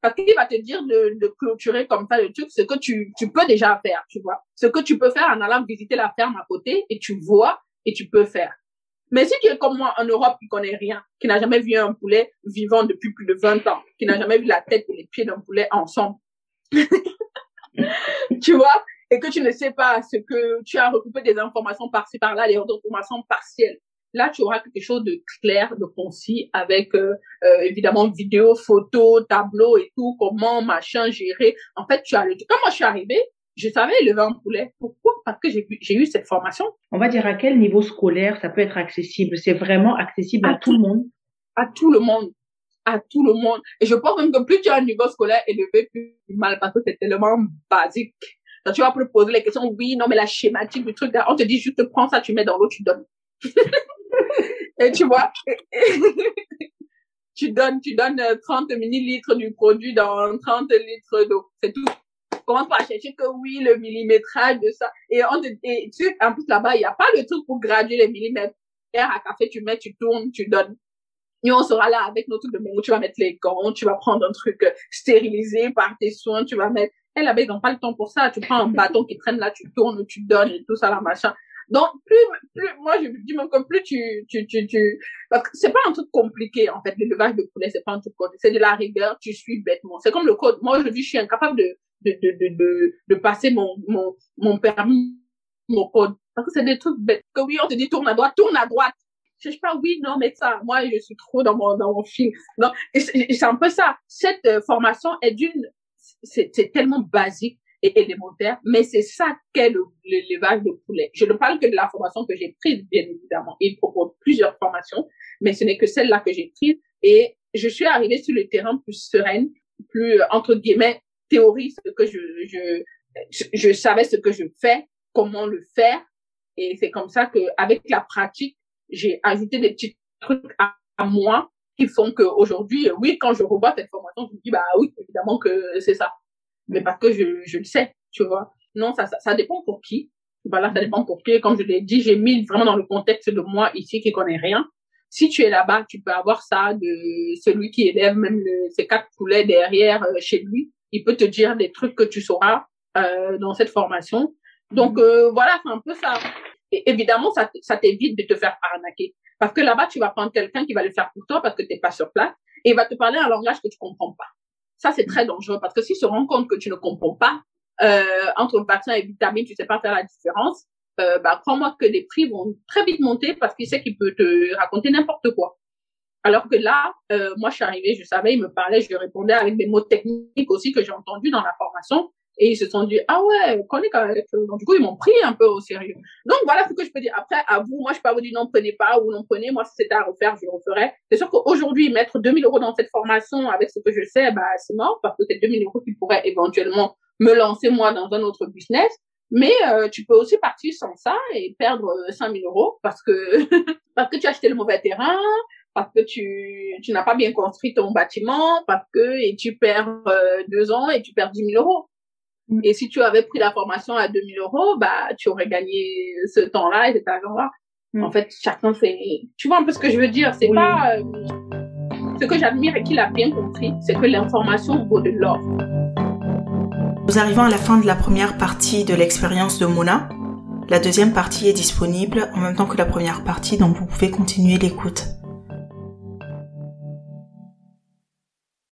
parce qu'il va te dire de, de clôturer comme ça le truc, ce que tu, tu peux déjà faire, tu vois. Ce que tu peux faire en allant visiter la ferme à côté et tu vois et tu peux faire. Mais si tu es comme moi en Europe qui connaît rien, qui n'a jamais vu un poulet vivant depuis plus de 20 ans, qui n'a jamais vu la tête et les pieds d'un poulet ensemble, tu vois, et que tu ne sais pas ce que tu as recoupé des informations par-ci par-là, les informations partielles, Là, tu auras quelque chose de clair, de concis, avec euh, euh, évidemment vidéo, photo, tableau et tout, comment machin gérer. En fait, tu as le. Quand moi je suis arrivée, je savais élever un poulet. Pourquoi? Parce que j'ai eu cette formation. On va dire à quel niveau scolaire ça peut être accessible C'est vraiment accessible à, tout, le monde? À tout le monde. À tout le monde. Et je pense même que plus tu as un niveau scolaire élevé, plus mal parce que c'est tellement basique. Quand tu vas poser les questions, oui, non, mais la schématique du truc, on te dit juste prends ça, tu mets dans l'eau, tu donnes. et tu vois, tu donnes, tu donnes 30 millilitres du produit dans 30 litres d'eau. C'est tout. Commence pas chercher que oui, le millimétrage de ça. Et, on et tu, en plus là-bas, il n'y a pas le truc pour graduer les millimètres. À café, tu mets, tu tournes, tu donnes. Et on sera là avec nos trucs de où tu vas mettre les gants, tu vas prendre un truc stérilisé par tes soins, tu vas mettre, et là-bas, ils n'ont pas le temps pour ça. Tu prends un bâton qui traîne là, tu tournes, tu donnes et tout ça, la machin. Donc, plus, plus, moi, je dis même que plus tu, tu, tu, tu, parce que c'est pas un truc compliqué, en fait, l'élevage de poulet, c'est pas un truc compliqué. C'est de la rigueur, tu suis bêtement. C'est comme le code. Moi, aujourd'hui, je suis incapable de, de, de, de, de, de passer mon, mon, mon permis, mon code. Parce que c'est des trucs bêtes. Que oui, on te dit tourne à droite, tourne à droite. Je sais pas, oui, non, mais ça, moi, je suis trop dans mon, dans mon fil. Non, c'est un peu ça. Cette euh, formation est d'une, c'est tellement basique et élémentaire, mais c'est ça qu'est l'élevage de poulet. Je ne parle que de la formation que j'ai prise, bien évidemment. Il propose plusieurs formations, mais ce n'est que celle-là que j'ai prise et je suis arrivée sur le terrain plus sereine, plus, entre guillemets, théoriste, que je, je, je, savais ce que je fais, comment le faire. Et c'est comme ça que, avec la pratique, j'ai ajouté des petits trucs à, à moi qui font qu'aujourd'hui, oui, quand je revois cette formation, je me dis, bah oui, évidemment que c'est ça mais parce que je, je le sais, tu vois. Non, ça, ça, ça dépend pour qui. Voilà, ça dépend pour qui. Comme je l'ai dit, j'ai mis vraiment dans le contexte de moi ici qui connaît rien. Si tu es là-bas, tu peux avoir ça de celui qui élève même le, ses quatre poulets derrière euh, chez lui. Il peut te dire des trucs que tu sauras euh, dans cette formation. Donc euh, voilà, c'est un peu ça. Et évidemment, ça, ça t'évite de te faire arnaquer. Parce que là-bas, tu vas prendre quelqu'un qui va le faire pour toi parce que tu n'es pas sur place et il va te parler un langage que tu comprends pas. Ça, c'est très dangereux parce que s'il se rend compte que tu ne comprends pas euh, entre vaccin et vitamine, tu sais pas faire la différence, euh, bah, crois-moi que les prix vont très vite monter parce qu'il sait qu'il peut te raconter n'importe quoi. Alors que là, euh, moi, je suis arrivée, je savais, il me parlait, je lui répondais avec des mots techniques aussi que j'ai entendus dans la formation. Et ils se sont dit, ah ouais, quand même. Du coup, ils m'ont pris un peu au sérieux. Donc, voilà ce que je peux dire. Après, à vous, moi, je peux pas vous dire non, prenez pas ou non, prenez. Moi, si c'était à refaire, je le referais. C'est sûr qu'aujourd'hui, mettre 2000 euros dans cette formation avec ce que je sais, bah, c'est mort parce que c'est 2000 euros qui pourraient éventuellement me lancer, moi, dans un autre business. Mais euh, tu peux aussi partir sans ça et perdre 5 000 euros parce que parce que tu as acheté le mauvais terrain, parce que tu tu n'as pas bien construit ton bâtiment, parce que et tu perds euh, deux ans et tu perds 10 000 euros. Mm. Et si tu avais pris la formation à 2 000 euros, bah tu aurais gagné ce temps-là et cet argent-là. Mm. En fait, chacun fait. Tu vois un peu ce que je veux dire C'est Oui. pas euh, ce que j'admire et qu'il a bien compris, c'est que l'information vaut de l'or. Nous arrivons à la fin de la première partie de l'expérience de Mona. La deuxième partie est disponible en même temps que la première partie, donc vous pouvez continuer l'écoute.